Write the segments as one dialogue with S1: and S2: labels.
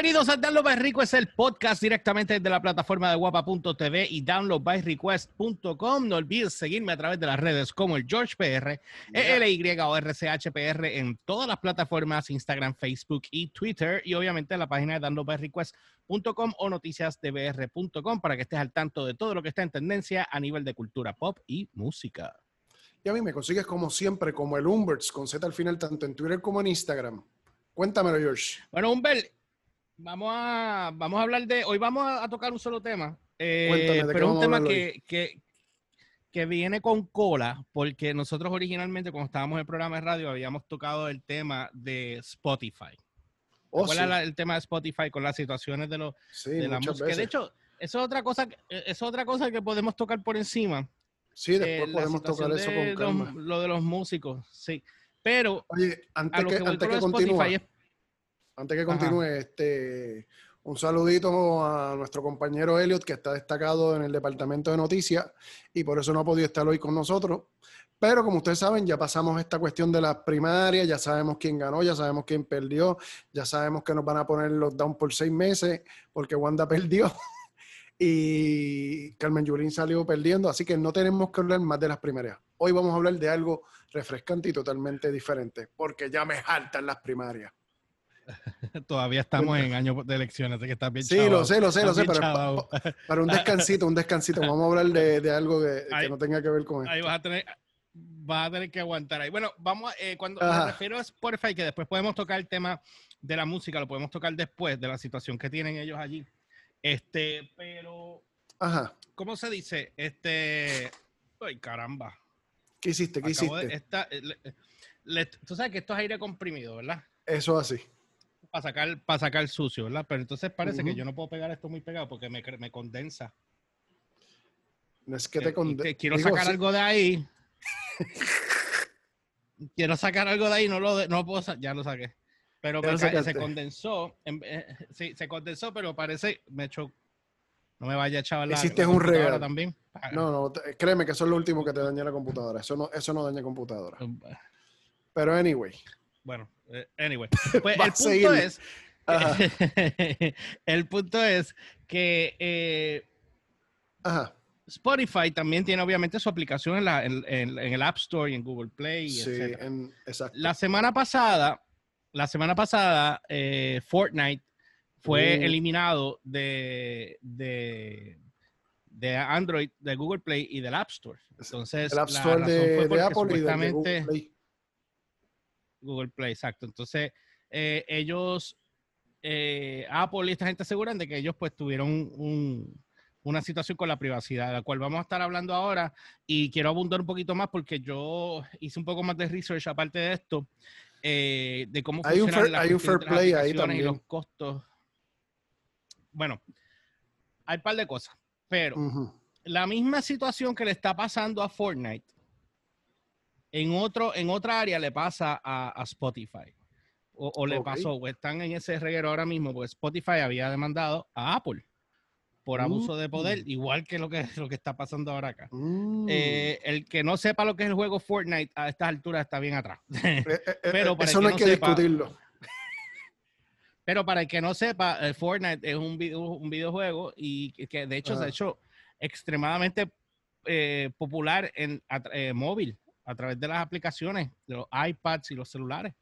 S1: Bienvenidos a Download by Request, el podcast directamente desde la plataforma de guapa.tv y downloadbyrequest.com. No olvides seguirme a través de las redes como el George PR, ELY o RCHPR en todas las plataformas, Instagram, Facebook y Twitter. Y obviamente en la página de downloadbyrequest.com o noticiasdbr.com para que estés al tanto de todo lo que está en tendencia a nivel de cultura pop y música.
S2: Y a mí me consigues como siempre, como el Umberts, con Z al final, tanto en Twitter como en Instagram. Cuéntamelo, George.
S1: Bueno, Humbert, vamos a, vamos a hablar de. Hoy vamos a, tocar un solo tema. Eh,
S2: Cuéntame, ¿de qué
S1: pero es un
S2: a
S1: tema que, que, que viene con cola, porque nosotros originalmente, cuando estábamos en el programa de radio, habíamos tocado el tema de Spotify.
S2: Oh,
S1: ¿Cuál
S2: sí,
S1: es el tema de Spotify con las situaciones de, los
S2: sí,
S1: de la música?
S2: veces.
S1: De hecho, eso es otra cosa, que- eso es otra cosa que podemos tocar por encima.
S2: sí,
S1: eh,
S2: después podemos tocar eso con
S1: los-
S2: calma.
S1: lo de los músicos, sí. Pero
S2: Oye,
S1: a
S2: antes
S1: lo
S2: que,
S1: que
S2: antes que
S1: Spotify es
S2: antes que
S1: Ajá.
S2: continúe, este, un saludito a nuestro compañero Elliot, que está destacado en el departamento de noticias y por eso no ha podido estar hoy con nosotros. Pero como ustedes saben, ya pasamos esta cuestión de las primarias, ya sabemos quién ganó, ya sabemos quién perdió, ya sabemos que nos van a poner los down por seis meses porque Wanda perdió y Carmen Yulín salió perdiendo, así que no tenemos que hablar más de las primarias. Hoy vamos a hablar de algo refrescante y totalmente diferente, porque ya me jaltan las primarias.
S1: todavía estamos en año de elecciones, así que está bien
S2: Sí, lo sé, lo sé, lo
S1: Estás
S2: sé, pero pa-
S1: chavao.
S2: pa- para un descansito, un descansito, vamos a hablar de, de algo que, no tenga que ver con esto.
S1: Ahí vas a tener, vas a tener que aguantar ahí. Bueno, vamos, a- eh, cuando
S2: Ajá.
S1: me refiero a Spotify, que después podemos tocar el tema de la música, lo podemos tocar después de la situación que tienen ellos allí. Este, pero,
S2: Ajá,
S1: ¿cómo se dice? Este, ay, caramba.
S2: ¿qué hiciste? ¿Qué
S1: Acabo de-
S2: hiciste?
S1: esta- eh, le- le- tú sabes que esto es aire comprimido, ¿verdad?
S2: Eso así.
S1: Para sacar, para sacar sucio, ¿verdad? Pero entonces parece que yo no puedo pegar esto muy pegado porque me, me condensa.
S2: No es que
S1: Eh,
S2: te
S1: y
S2: conde-
S1: que quiero
S2: digo,
S1: sacar
S2: sí,
S1: algo de ahí. quiero sacar algo de ahí, no lo, de- no puedo ya lo saqué. Pero me se condensó, en- eh, sí, se condensó, pero parece, me echó, no me vaya a echar la
S2: Hiciste un regalo.
S1: también. Ah,
S2: No, no, créeme que eso es lo último que te daña la computadora. Eso no, eso no daña computadora. Pero anyway.
S1: Bueno, eh, anyway. Pues el punto es, el punto es que eh,
S2: ajá.
S1: Spotify también tiene obviamente su aplicación en, la- en- en- en el App Store y en Google Play,
S2: Sí, exacto.
S1: La semana pasada, la semana pasada, eh, Fortnite fue
S2: Uh.
S1: eliminado de, de, de Android, de Google Play y del App Store. Entonces,
S2: El App
S1: la
S2: Store
S1: razón
S2: de,
S1: fue
S2: de
S1: porque
S2: Apple y de
S1: supuestamente
S2: Google Play.
S1: Google Play, exacto. Entonces, eh, ellos, eh, Apple y esta gente aseguran de que ellos pues tuvieron un- una situación con la privacidad, de la cual vamos a estar hablando ahora y quiero abundar un poquito más porque yo hice un poco más de research aparte de esto, eh, de cómo
S2: Hay un
S1: funcionan
S2: fair-
S1: las
S2: hay un fair
S1: las
S2: play ahí
S1: aplicaciones y
S2: también.
S1: los costos. Bueno, hay un par de cosas, pero la misma situación que le está pasando a Fortnite, en, otro, en otra área le pasa a, a Spotify. O, o le pasó, o están en ese reguero ahora mismo, porque Spotify había demandado a Apple por abuso de poder,
S2: Mm.
S1: igual que lo que, lo que está pasando ahora acá.
S2: Mm.
S1: Eh, el que no sepa lo que es el juego Fortnite a estas alturas está bien atrás.
S2: Eh, eh,
S1: pero para
S2: eso no
S1: que
S2: hay
S1: no
S2: que
S1: sepa-
S2: discutirlo.
S1: Pero para el que no sepa, Fortnite es un, video- un videojuego y que, de hecho se ha hecho extremadamente eh, popular en eh, móvil a través de las aplicaciones, de los iPads y los celulares.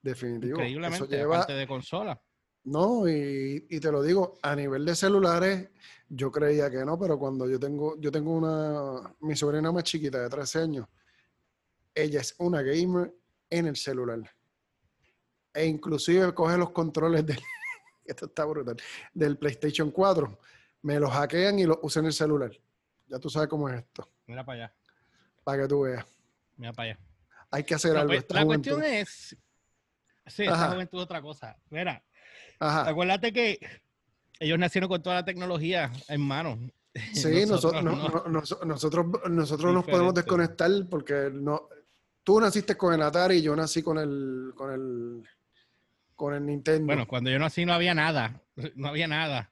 S2: Definitivo. Eso
S1: Increíblemente,
S2: lleva,
S1: aparte de consola.
S2: No, y, y te lo digo, a nivel de celulares, yo creía que no, pero cuando yo tengo, yo tengo una, mi sobrina más chiquita de 13 años, ella es una gamer en el celular. E inclusive coge los controles del, esto está brutal, del PlayStation 4, me los hackean y los usa en el celular. Ya tú sabes cómo es esto,
S1: Mira para allá,
S2: para que tú veas.
S1: mira para allá.
S2: Hay que hacer algo.
S1: pues,
S2: esta
S1: la
S2: juventud.
S1: cuestión es, sí, esta
S2: Ajá.
S1: juventud es otra cosa. Mira,
S2: Ajá.
S1: acuérdate que ellos nacieron con toda la tecnología en mano.
S2: Sí, nosotros, no-
S1: no.
S2: no- nos- nosotros, nosotros nos podemos desconectar porque no, tú naciste con el Atari y yo nací con el, con el, con el Nintendo.
S1: Bueno, cuando yo nací no había nada, no había nada.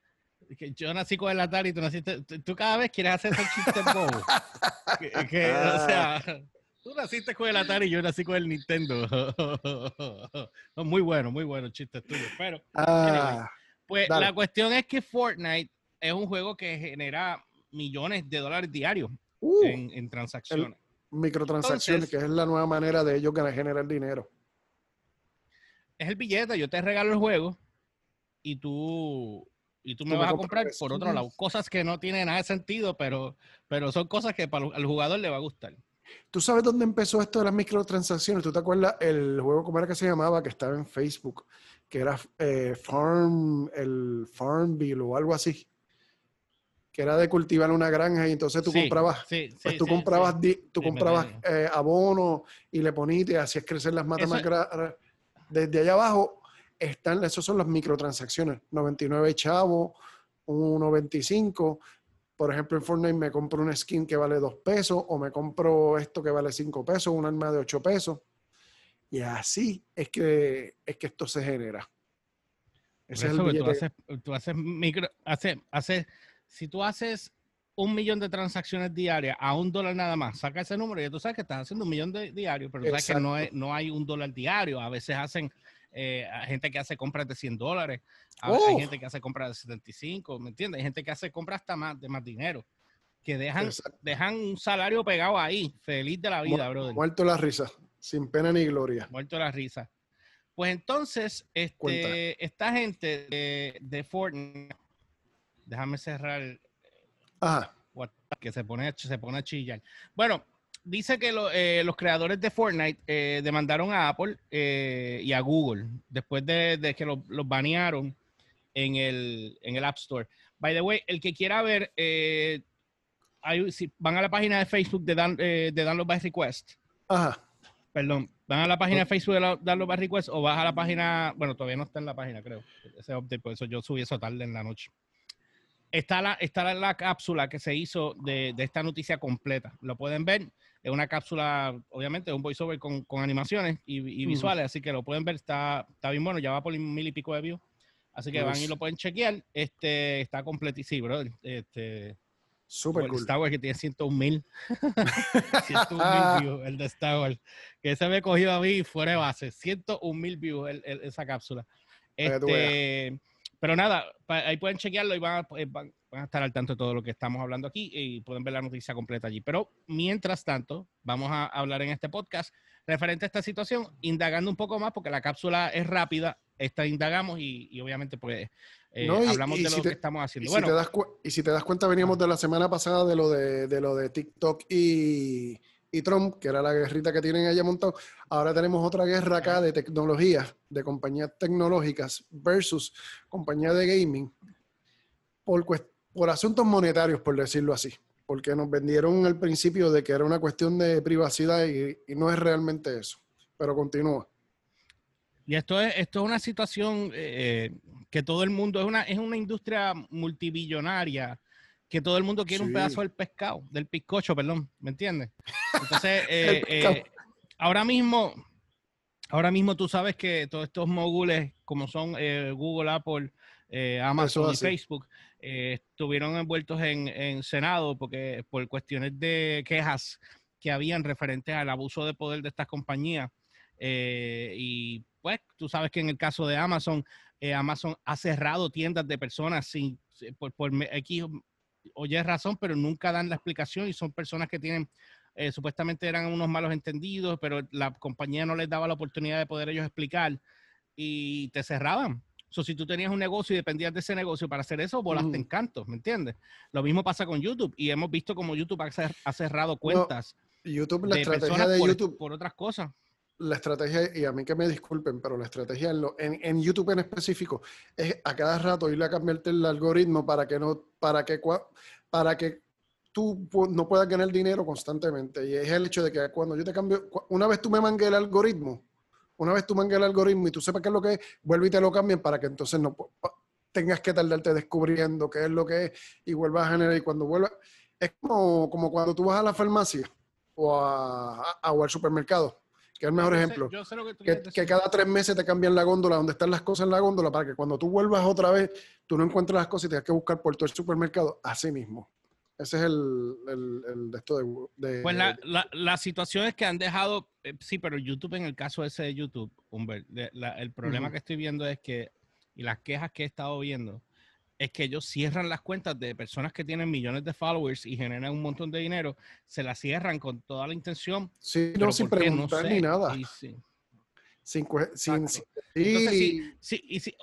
S1: Que Yo nací con el Atari, tú naciste, tú- tú cada vez quieres hacer esos chistes bobos. Que- que, o sea, Tú naciste con el Atari y yo nací con el Nintendo. muy bueno, muy bueno chiste tuyo. Pero,
S2: Ah,
S1: pues
S2: dale.
S1: la cuestión es que Fortnite es un juego que genera millones de dólares diarios
S2: uh,
S1: en, en transacciones.
S2: microtransacciones,
S1: entonces-
S2: que es la nueva manera de ellos generar dinero.
S1: Es el billete, yo te regalo el juego y tú, y tú me
S2: Tú me
S1: vas a comprar por otro lado. Cosas que no tienen nada de sentido, pero, pero son cosas que para el- al jugador le va a gustar.
S2: ¿Tú sabes dónde empezó esto de las microtransacciones? ¿Tú te acuerdas el juego, cómo era que se llamaba, que estaba en Facebook? Que era eh, Farm, el Farmville o algo así. Que era de cultivar una granja y entonces tú
S1: Sí,
S2: comprabas,
S1: sí,
S2: pues tú comprabas, tú comprabas eh, abono y le ponías y hacías crecer las matas
S1: Eso-
S2: más grandes. Desde allá abajo están, esos son las microtransacciones. 99 chavos, 1.25. Por ejemplo, en Fortnite me compro una skin que vale 2 pesos o me compro esto que vale 5 pesos, un arma de 8 pesos. Y así es que, es que esto se genera. Ese es
S1: eso
S2: el
S1: que tú haces, tú haces micro, hace, hace, si tú haces un millón de transacciones diarias a un dólar nada más, saca ese número y tú sabes que estás haciendo un millón de diarios, pero tú sabes que no, es, no hay un dólar diario. A veces hacen eh, hay gente que hace compras de 100 dólares, a- hay
S2: Oh.
S1: gente que hace compras de 75, ¿me entiendes? Hay gente que hace compras hasta más de más dinero, que dejan,
S2: Exacto.
S1: dejan un salario pegado ahí, feliz de la vida,
S2: Mu-
S1: brother.
S2: Muerto la risa, sin pena ni gloria.
S1: muerto la risa. Pues entonces,
S2: Cuenta.
S1: este, esta gente de, de Fortnite, déjame cerrar el
S2: Ajá.
S1: Que se pone, se pone a chillar. Bueno, dice que lo- eh, los creadores de Fortnite eh, demandaron a Apple eh, y a Google después de, de que lo- los banearon en el, en el App Store. By the way, el que quiera ver, eh, hay- si van a la página de Facebook de, Dan, eh, de Download by Request,
S2: Ajá.
S1: Perdón, van a la página de Facebook de la- Download by Request o vas a la página, bueno, todavía no está en la página, creo, ese update, por eso yo subí eso tarde en la noche. Está la, está la, la cápsula que se hizo de, de esta noticia completa. Lo pueden ver. Es una cápsula, obviamente, un voiceover con, con animaciones y, y
S2: Ujú.
S1: visuales, así que lo pueden ver. Está, está bien bueno, ya va por mil y pico de views. Así que van y lo pueden chequear. Este, está completísimo, bro. Este,
S2: Súper
S1: el
S2: cool.
S1: Star Wars que tiene 101 mil. 101 mil views, el de Star Wars. Que ese me cogió a mí fuera de base. 101 mil views el- el- esa cápsula. Este, pero nada, pa- ahí pueden chequearlo y van eh, van- van a estar al tanto de todo lo que estamos hablando aquí y pueden ver la noticia completa allí. Pero mientras tanto, vamos a hablar en este podcast referente a esta situación, indagando un poco más, porque la cápsula es rápida, esta indagamos y, y obviamente pues eh,
S2: No, y-
S1: hablamos
S2: y
S1: de
S2: si
S1: lo
S2: te-
S1: que estamos
S2: Y
S1: haciendo.
S2: si,
S1: Bueno,
S2: te das cu- y si te das cuenta, veníamos de la semana pasada de lo de, de lo de TikTok y, y Trump, que era la guerrita que tienen allá montado. Ahora tenemos otra guerra acá de tecnología, de compañías tecnológicas versus compañías de gaming, por, por asuntos monetarios, por decirlo así. Porque nos vendieron al principio de que era una cuestión de privacidad y, y no es realmente eso. Pero continúa.
S1: Y esto es, esto es una situación eh, que todo el mundo, es una, es una industria multibillonaria, que todo el mundo quiere un pedazo del pescado, del bizcocho, perdón, ¿me entiendes? Entonces, eh, eh, ahora mismo, ahora mismo tú sabes que todos estos mogules, como son eh, Google, Apple, eh, Amazon y. Facebook, eh, estuvieron envueltos en, en Senado porque por cuestiones de quejas que habían referentes al abuso de poder de estas compañías. Eh, y pues tú sabes que en el caso de Amazon, eh, Amazon ha cerrado tiendas de personas sin, sin- por, por X o Y razón, pero nunca dan la explicación y son personas que tienen, eh, supuestamente eran unos malos entendidos, pero la compañía no les daba la oportunidad de poder ellos explicar y te cerraban. So, si tú tenías un negocio y dependías de ese negocio para hacer eso, volaste
S2: Ujú.
S1: en canto, ¿me entiendes? Lo mismo pasa con YouTube y hemos visto como YouTube ha, cer- ha cerrado cuentas
S2: YouTube, la
S1: de
S2: estrategia de
S1: por,
S2: YouTube.
S1: por otras cosas.
S2: la estrategia, y a mí que me disculpen, pero la estrategia en, lo- en- en YouTube en específico es a cada rato irle a cambiarte el algoritmo para que no, para que, para que tú no puedas ganar dinero constantemente. Y es el hecho de que cuando yo te cambio, una vez tú me mangues el algoritmo, una vez tú mangues el algoritmo y tú sepas qué es lo que es, vuelve y te lo cambian para que entonces no tengas que tardarte descubriendo qué es lo que es y vuelvas a generar. Y cuando vuelvas, es como, como cuando tú vas a la farmacia o, a, a- o al supermercado, que es el mejor
S1: Yo sé-
S2: ejemplo
S1: sé que
S2: que, cada tres meses te cambian la góndola, donde están las cosas en la góndola, para que cuando tú vuelvas otra vez, tú no encuentres las cosas y tengas que buscar por todo el supermercado. Así mismo. Ese es el, el, el de esto de...
S1: pues la, la, la, situación es que han dejado, eh, sí, pero YouTube, en el caso ese de YouTube, Humbert, el problema que estoy viendo es que, y las quejas que he estado viendo, es que ellos cierran las cuentas de personas que tienen millones de followers y generan un montón de dinero, se las cierran con toda la intención.
S2: Sí, no sin preguntar ni nada.
S1: sí.
S2: Sin, sin,
S1: sin, Entonces, sí, y sí,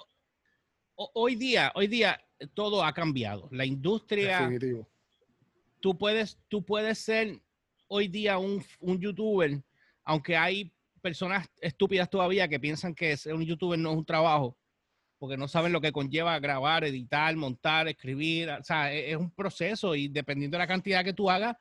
S1: hoy día, hoy día todo ha cambiado. La industria.
S2: Definitivo.
S1: Tú puedes, tú puedes ser hoy día un, un youtuber, aunque hay personas estúpidas todavía que piensan que ser un youtuber no es un trabajo, porque no saben lo que conlleva grabar, editar, montar, escribir. O sea, e, es, un proceso y dependiendo de la cantidad que tú hagas,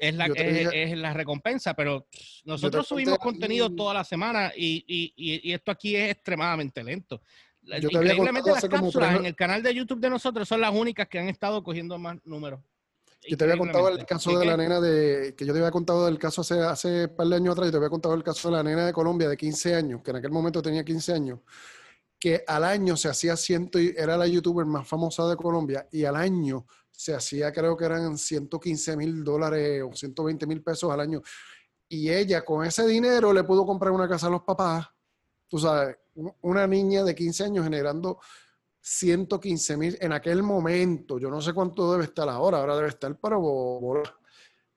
S1: es, la, es, la recompensa. Pero nosotros subimos contenido toda la semana y, y, y, esto aquí es extremadamente lento. Increíblemente las cápsulas en el canal de YouTube de nosotros son las únicas que han estado cogiendo más números.
S2: Yo te había contado el caso de la nena de, que yo te había contado del caso hace, hace un par de años atrás, yo te había contado el caso de la nena de Colombia de 15 años, que en aquel momento tenía 15 años, que al año se hacía ciento, y era la youtuber más famosa de Colombia, y al año se hacía, creo que eran 115 mil dólares o 120 mil pesos al año. Y ella con ese dinero le pudo comprar una casa a los papás, tú sabes, una niña de 15 años generando 115 mil en aquel momento. Yo no sé cuánto debe estar ahora, ahora debe estar para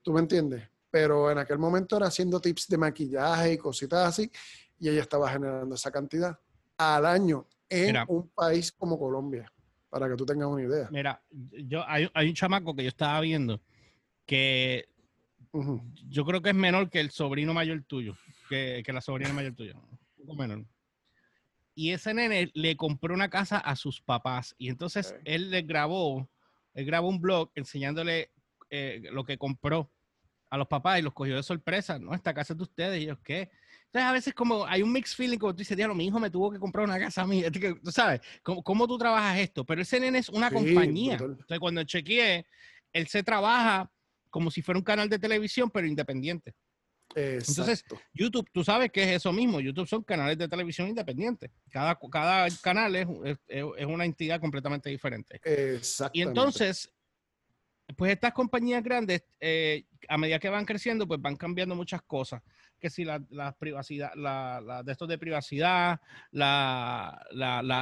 S2: ¿Tú me entiendes? Pero en aquel momento era haciendo tips de maquillaje y cositas así, y ella estaba generando esa cantidad al año en un país como Colombia, para que tú tengas una idea.
S1: Mira, yo, hay, un chamaco que yo estaba viendo que yo creo que es menor que el sobrino mayor tuyo, que, que la sobrina mayor tuya, un poco menor y ese nene le compró una casa a sus papás y entonces él le grabó, él grabó un blog enseñándole eh, lo que compró a los papás y los cogió de sorpresa, ¿no? Esta casa es de ustedes y ellos, ¿qué? Entonces a veces como hay un mixed feeling como tú dices, diablo, mi hijo me tuvo que comprar una casa a mí, tú sabes, ¿cómo, cómo tú trabajas esto? Pero ese nene es una compañía. Entonces cuando chequeé, él se trabaja como si fuera un canal de televisión, pero independiente. Entonces, YouTube, tú sabes que es eso mismo. YouTube son canales de televisión independientes. Cada, cada canal es, es, una entidad completamente diferente. Y entonces, pues estas compañías grandes, eh, a medida que van creciendo, pues van cambiando muchas cosas. Que si la, la privacidad, la, la, de estos de privacidad, la,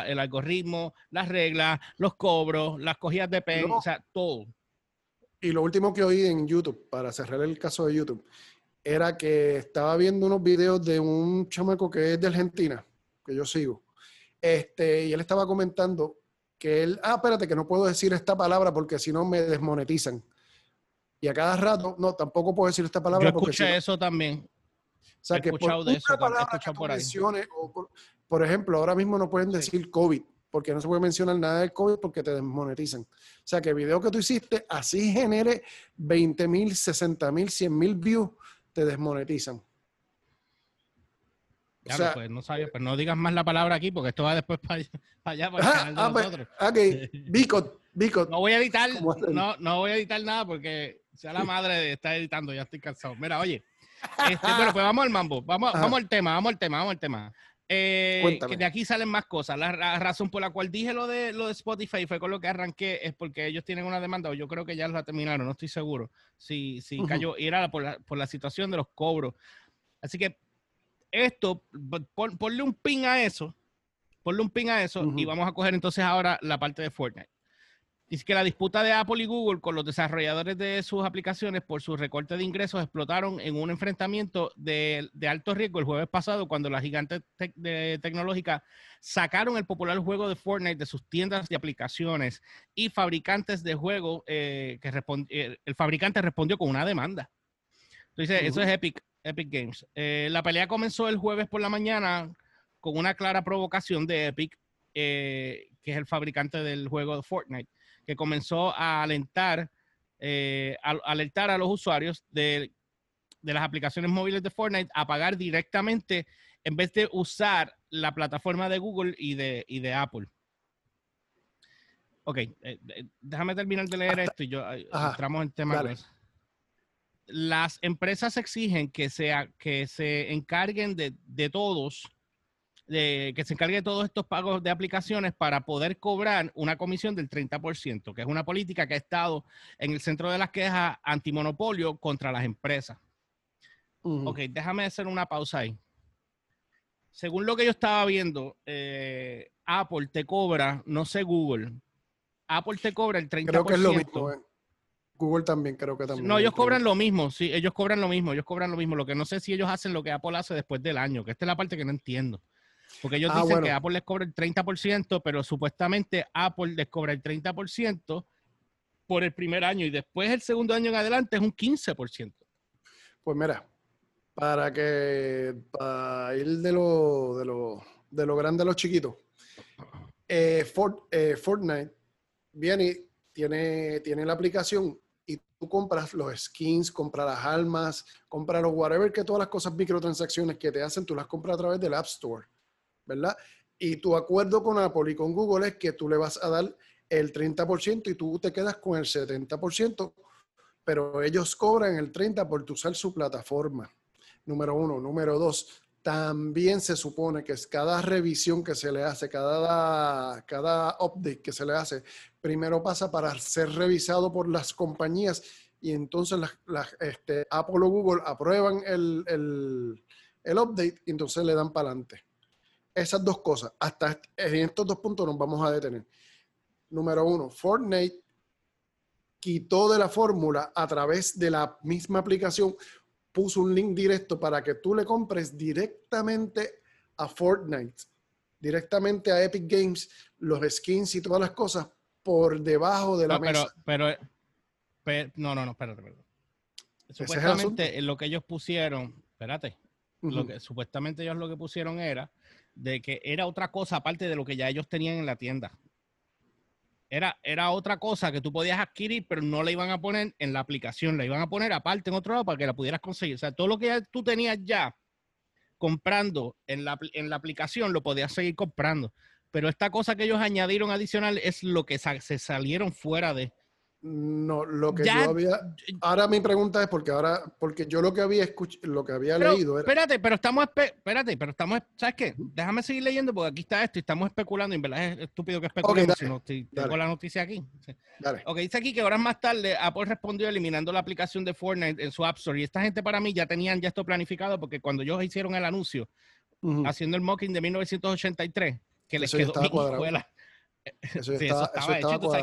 S1: el algoritmo, las reglas, los cobros, las cogidas de pen, o sea, todo.
S2: Y lo último que oí en YouTube, para cerrar el caso de YouTube, era que estaba viendo unos videos de un chamaco que es de Argentina, que yo sigo, este, y él estaba comentando que él, ah, espérate, que no puedo decir esta palabra porque si no me desmonetizan. Y a cada rato, no, tampoco puedo decir esta palabra.
S1: Yo escuché eso también.
S2: O sea, que por de eso, palabra por, ahí. O por, ejemplo, ahora mismo no pueden decir COVID, porque no se puede mencionar nada del COVID porque te desmonetizan. O sea, que el video que tú hiciste así genere 20 mil, 60 mil, 100 mil views, te desmonetizan.
S1: Claro, pues no sabía, pues no digas más la palabra aquí porque esto va después para, allá, para el ah, canal de ah, pues, nosotros.
S2: ok, Bicot, Bicot.
S1: No voy a editar, no, no voy a editar nada porque sea la madre de estar editando, ya estoy cansado. Mira, oye, este, bueno, pues vamos al mambo, vamos, vamos al tema, vamos al tema, vamos al tema. Eh, que de aquí salen más cosas. La, razón por la cual dije lo de, lo de Spotify fue con lo que arranqué, es porque ellos tienen una demanda, o yo creo que ya la terminaron, no estoy seguro. Si, si cayó, y era por la, por la situación de los cobros. Así que esto, ponle un pin a eso, ponle un pin a eso, y vamos a coger entonces ahora la parte de Fortnite. Dice que la disputa de Apple y Google con los desarrolladores de sus aplicaciones por su recorte de ingresos explotaron en un enfrentamiento de, alto riesgo el jueves pasado cuando las gigantes tecnológicas sacaron el popular juego de Fortnite de sus tiendas de aplicaciones y fabricantes de juego eh, que eh, el fabricante respondió con una demanda. Entonces, eso es Epic, Epic Games. Eh, la pelea comenzó el jueves por la mañana con una clara provocación de Epic, que es el fabricante del juego de Fortnite que comenzó a alentar, eh, a, alertar a los usuarios de, las aplicaciones móviles de Fortnite a pagar directamente en vez de usar la plataforma de Google y de, de Apple. Ok, eh, eh, déjame terminar de leer esto y yo entramos en tema. Las empresas exigen que, sea, que se encarguen de, de todos de, que se encargue de todos estos pagos de aplicaciones para poder cobrar una comisión del 30%, que es una política que ha estado en el centro de las quejas antimonopolio contra las empresas. Ok, déjame hacer una pausa ahí. Según lo que yo estaba viendo, eh, Apple te cobra, no sé Google, Apple te cobra el 30%.
S2: Creo que es lo mismo. Eh. Google también creo que también.
S1: No, ellos cobran lo mismo, sí, ellos cobran lo mismo, ellos cobran lo mismo. Lo que no sé si ellos hacen lo que Apple hace después del año, que esta es la parte que no entiendo. Porque ellos ah, dicen que Apple les cobra el 30%, pero supuestamente Apple les cobra el 30% por el primer año y después el segundo año en adelante es un 15%.
S2: Pues mira, para que para ir de lo, de lo, de lo grande a lo chiquito, eh, eh, Fortnite viene, tiene, tiene la aplicación y tú compras los skins, compras las almas, compras los whatever, que todas las cosas microtransacciones que te hacen, tú las compras a través del App Store. ¿Verdad? Y tu acuerdo con Apple y con Google es que tú le vas a dar el 30% y tú te quedas con el 70%, pero ellos cobran el 30% por usar su plataforma. Número uno. Número dos, también se supone que es cada revisión que se le hace, cada, cada update que se le hace, primero pasa para ser revisado por las compañías y entonces este, Apple o Google aprueban el, el, el update y entonces le dan para adelante esas dos cosas. Hasta en estos dos puntos nos vamos a detener. Número uno, Fortnite quitó de la fórmula a través de la misma aplicación, puso un link directo para que tú le compres directamente a Fortnite, directamente a Epic Games, los skins y todas las cosas por debajo de la
S1: mesa. Pero, pero, no, no, no, espérate, espérate. Supuestamente lo que ellos pusieron, espérate, lo que supuestamente ellos lo que pusieron era de que era otra cosa aparte de lo que ya ellos tenían en la tienda. Era, era otra cosa que tú podías adquirir, pero no la iban a poner en la aplicación, la iban a poner aparte en otro lado para que la pudieras conseguir. O sea, todo lo que tú tenías ya comprando en la, en la aplicación lo podías seguir comprando. Pero esta cosa que ellos añadieron adicional es lo que se salieron fuera de.
S2: No, lo que yo había. Ahora mi pregunta es porque ahora, porque yo lo que había escuchado, lo que había leído era.
S1: Espérate, pero estamos, espérate, pero estamos, ¿sabes qué? Déjame seguir leyendo porque aquí está esto y estamos especulando. Y en verdad es estúpido que especulemos si no tengo la noticia aquí. Dale. Ok, dice aquí que horas más tarde Apple respondió eliminando la aplicación de Fortnite en su App Store. Y esta gente para mí ya tenían ya esto planificado porque cuando ellos hicieron el anuncio haciendo el mocking de 1983, que les quedó mi escuela
S2: eso, estaba,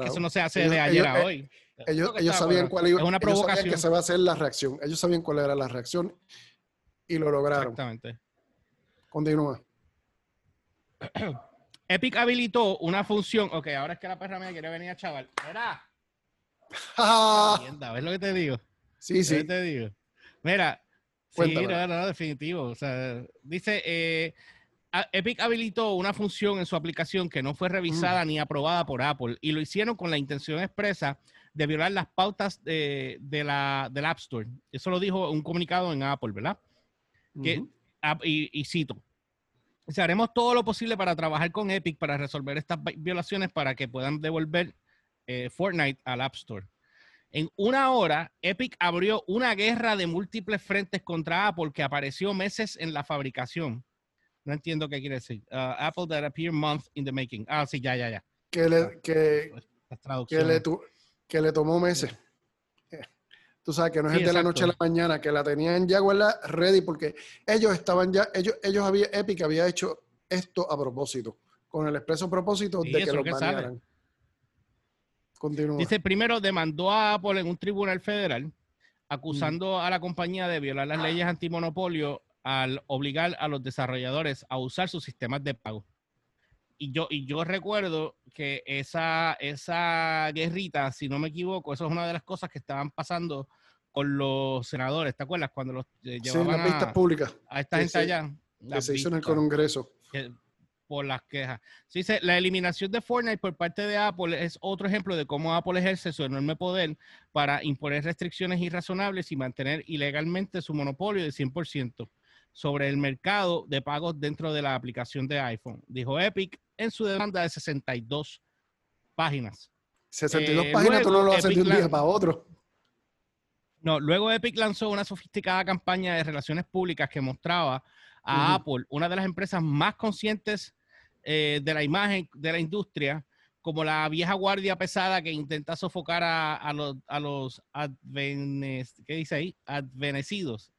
S1: que eso no se hace de ayer a hoy.
S2: Ellos, sabían cuál iba, una provocación. que se va a hacer la reacción. Ellos sabían cuál era la reacción y lo lograron.
S1: Exactamente.
S2: Continúa.
S1: Epic habilitó una función. Ok, ahora es que la perra mía quiere venir a chaval. Mira. ¿Ves lo que te digo?
S2: Sí, sí.
S1: te digo? Mira. Sí, no, no, definitivo. O sea, dice, eh, Epic habilitó una función en su aplicación que no fue revisada mm. ni aprobada por Apple y lo hicieron con la intención expresa de violar las pautas de, la, del App Store. Eso lo dijo un comunicado en Apple, ¿verdad? y, cito. haremos todo lo posible para trabajar con Epic para resolver estas violaciones para que puedan devolver eh, Fortnite al App Store. En una hora, Epic abrió una guerra de múltiples frentes contra Apple que apareció meses en la fabricación no entiendo qué quiere decir. Uh, Apple that appear month in the making. Ah, sí, ya, ya, ya.
S2: Que le, ah, que, pues, que le, que le tomó meses. Eh, tú sabes que no es de la noche a la mañana, que la tenían ya ready porque ellos estaban ya, ellos, ellos había, Epic había hecho esto a propósito, con el expreso propósito de que lo banearan.
S1: Continúa. Dice, primero demandó a Apple en un tribunal federal acusando a la compañía de violar las leyes antimonopolio al obligar a los desarrolladores a usar sus sistemas de pago. Y yo, y yo recuerdo que esa, esa guerrita, si no me equivoco, eso es una de las cosas que estaban pasando con los senadores, ¿te acuerdas? Cuando los
S2: eh, llevaban las vistas públicas.
S1: A esta gente allá.
S2: Que se hizo en el Congreso.
S1: por las quejas. Se dice, la eliminación de Fortnite por parte de Apple es otro ejemplo de cómo Apple ejerce su enorme poder para imponer restricciones irrazonables y mantener ilegalmente su monopolio de 100% sobre el mercado de pagos dentro de la aplicación de iPhone, dijo Epic en su demanda de 62 páginas.
S2: 62 eh, páginas tú no lo haces de un día para otro.
S1: No, luego Epic lanzó una sofisticada campaña de relaciones públicas que mostraba a Apple, una de las empresas más conscientes eh, de la imagen de la industria, como la vieja guardia pesada que intenta sofocar a, los, a los ¿qué dice ahí? Advenecidos,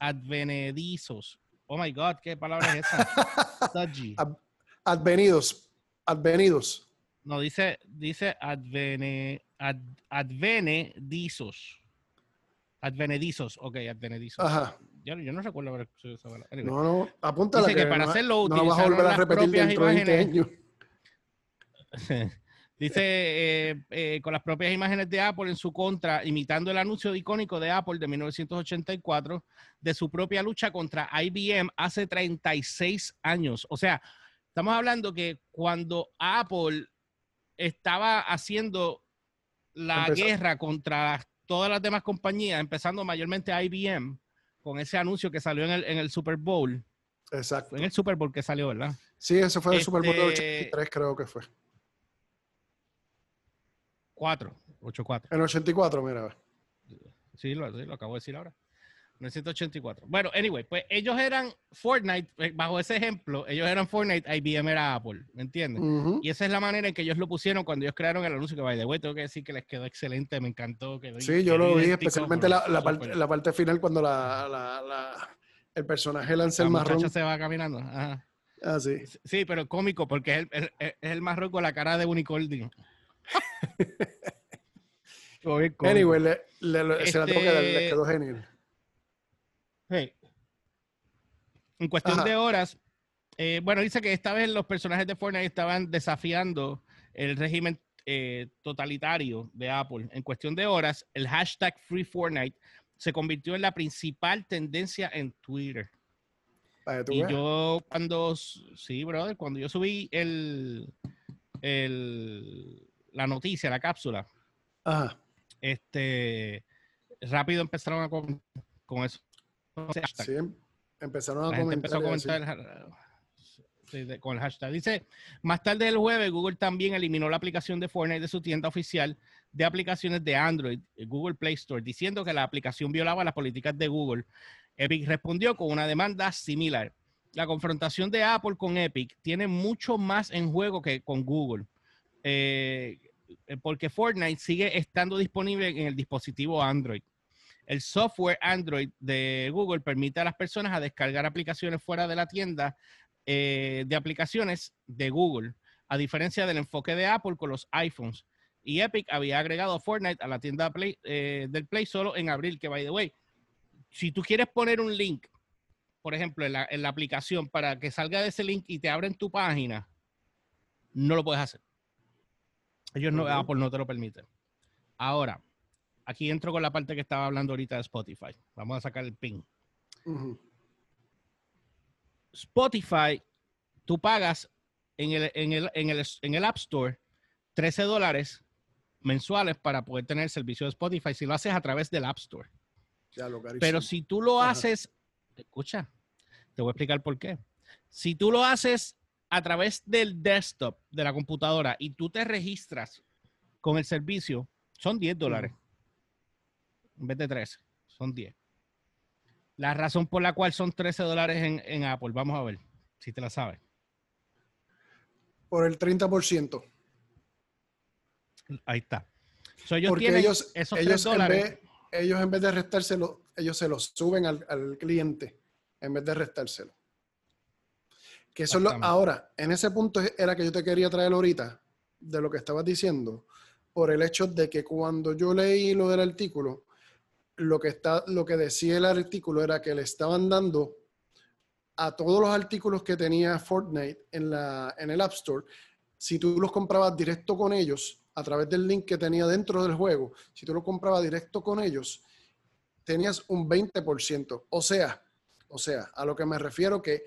S1: advenedizos. Oh my God, ¿qué palabra es esa?
S2: advenidos, advenidos.
S1: No, dice, dice advene, advenedizos. Advenedizos, ok, advenedizos. Ajá. Yo, yo no recuerdo haber esa
S2: palabra. No, no, apúntala
S1: dice que, para hacerlo no vas a volver a repetir dentro de 20 años. Dice, eh, eh, con las propias imágenes de Apple en su contra, imitando el anuncio icónico de Apple de 1984 de su propia lucha contra IBM hace 36 años. O sea, estamos hablando que cuando Apple estaba haciendo la guerra contra todas las demás compañías, empezando mayormente IBM, con ese anuncio que salió en el, en el Super Bowl.
S2: Exacto.
S1: En el Super Bowl que salió, ¿verdad?
S2: Sí, ese fue el Super Bowl del 83, este creo que fue.
S1: 4, 8-4.
S2: En 84, mira.
S1: Sí lo, lo acabo de decir ahora. 1984. Bueno, anyway, pues ellos eran Fortnite, eh, bajo ese ejemplo, ellos eran Fortnite, IBM era Apple, ¿me entiendes? Y esa es la manera en que ellos lo pusieron cuando ellos crearon el anuncio que, by the way, tengo que decir que les quedó excelente, me encantó. Quedó,
S2: sí, yo lo vi, especialmente la, la, parte, la, parte, final cuando el personaje lanza el marrón.
S1: se va caminando. Ajá.
S2: Ah, sí.
S1: Sí, pero cómico, porque es el, es el marrón con la cara de unicornio.
S2: anyway, le, se la dar, le este, quedó genial.
S1: En cuestión de horas, eh, bueno, dice que esta vez los personajes de Fortnite estaban desafiando el régimen eh, totalitario de Apple. En cuestión de horas, el hashtag Free Fortnite se convirtió en la principal tendencia en Twitter. Y yo cuando, sí, brother, cuando yo subí el, el la noticia, la cápsula, este, rápido empezaron a con, con eso.
S2: Sí, empezaron a comentar. a comentar
S1: con el hashtag. Dice, más tarde del jueves, Google también eliminó la aplicación de Fortnite de su tienda oficial de aplicaciones de Android, Google Play Store, diciendo que la aplicación violaba las políticas de Google. Epic respondió con una demanda similar. La confrontación de Apple con Epic tiene mucho más en juego que con Google. Eh, porque Fortnite sigue estando disponible en el dispositivo Android. El software Android de Google permite a las personas a descargar aplicaciones fuera de la tienda eh, de aplicaciones de Google, a diferencia del enfoque de Apple con los iPhones. Y Epic había agregado Fortnite a la tienda eh, del Play solo en abril, que by the way, si tú quieres poner un link, por ejemplo, en la, en la aplicación para que salga de ese link y te abren tu página, no lo puedes hacer. Ellos no, Apple no te lo permite. Ahora, aquí entro con la parte que estaba hablando ahorita de Spotify. Vamos a sacar el pin. Spotify, tú pagas en el, en, el, en, el, en el App Store 13 dólares mensuales para poder tener el servicio de Spotify si lo haces a través del App Store. Pero si tú lo haces, escucha, te voy a explicar por qué. Si tú lo haces a través del desktop de la computadora y tú te registras con el servicio, son 10 dólares. En vez de 13, son 10. La razón por la cual son 13 dólares en, Apple, vamos a ver si te la sabes.
S2: Por el 30%.
S1: Ahí está.
S2: Porque ellos, ellos, en vez, ellos en vez de restárselo, ellos se lo suben al, al cliente en vez de restárselo. Que eso lo, ahora, en ese punto era que yo te quería traer ahorita, de lo que estabas diciendo, por el hecho de que cuando yo leí lo del artículo, lo que, está, lo que decía el artículo era que le estaban dando a todos los artículos que tenía Fortnite en, la, en el App Store, si tú los comprabas directo con ellos, a través del link que tenía dentro del juego, si tú lo comprabas directo con ellos, tenías un 20%. O sea, o sea, a lo que me refiero que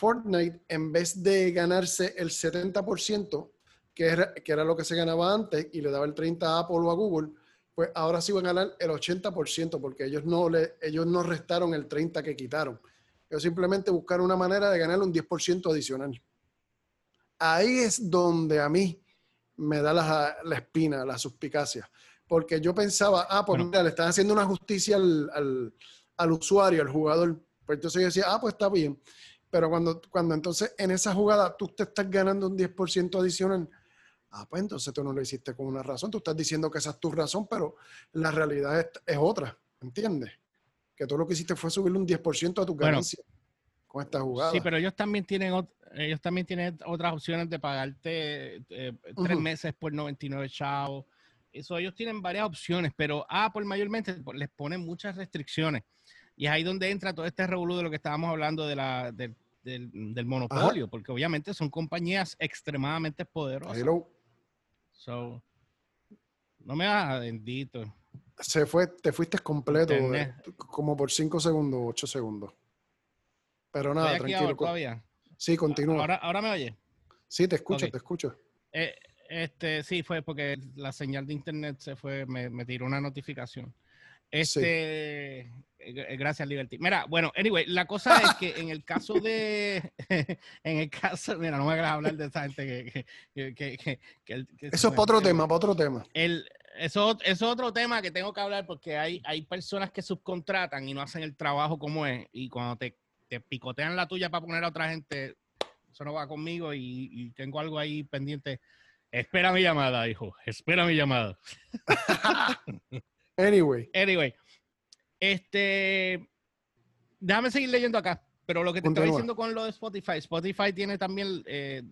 S2: Fortnite, en vez de ganarse el 70%, que era, que era lo que se ganaba antes, y le daba el 30% a Apple o a Google, pues ahora sí van a ganar el 80%, porque ellos no, le, ellos no restaron el 30% que quitaron. Ellos simplemente buscaron una manera de ganar un 10% adicional. Ahí es donde a mí me da la, la espina, la suspicacia. Porque yo pensaba, ah, pues mira, le están haciendo una justicia al, al, al usuario, al jugador Pues entonces yo decía, ah, pues está bien. Pero cuando, cuando entonces en esa jugada tú te estás ganando un 10% adicional, ah, pues entonces tú no lo hiciste con una razón. Tú estás diciendo que esa es tu razón, pero la realidad es, es otra, ¿entiendes? Que tú lo que hiciste fue subirle un 10% a tu ganancia con esta jugada.
S1: Sí, pero ellos también tienen, ellos también tienen otras opciones de pagarte eh, tres meses por 99 chavos. Eso ellos tienen varias opciones, pero Apple mayormente les pone muchas restricciones. Y es ahí donde entra todo este revolú de lo que estábamos hablando de la, del, monopolio, porque obviamente son compañías extremadamente poderosas. Hello. So, no me hagas bendito.
S2: Se fue, te fuiste completo, eh, como por 5 segundos, 8 segundos. Pero nada, tranquilo. Todavía? Sí, continúa.
S1: Ahora, ahora me oye.
S2: Sí, te escucho, te escucho.
S1: Eh, este, sí, fue porque la señal de internet se fue, me, me tiró una notificación. Este, eh, gracias, Liberty. Mira, bueno, anyway, la cosa es que en el caso de, en el caso, mira, no me a hablar de esa gente que, que,
S2: que, eso es para otro tema, para otro tema.
S1: El, eso, es otro tema que tengo que hablar porque hay, hay personas que subcontratan y no hacen el trabajo como es y cuando te, te picotean la tuya para poner a otra gente, eso no va conmigo y, y tengo algo ahí pendiente. Espera mi llamada, hijo. Espera mi llamada.
S2: Anyway.
S1: Anyway. Este. Déjame seguir leyendo acá. Pero lo que te estaba diciendo con lo de Spotify, Spotify tiene también eh,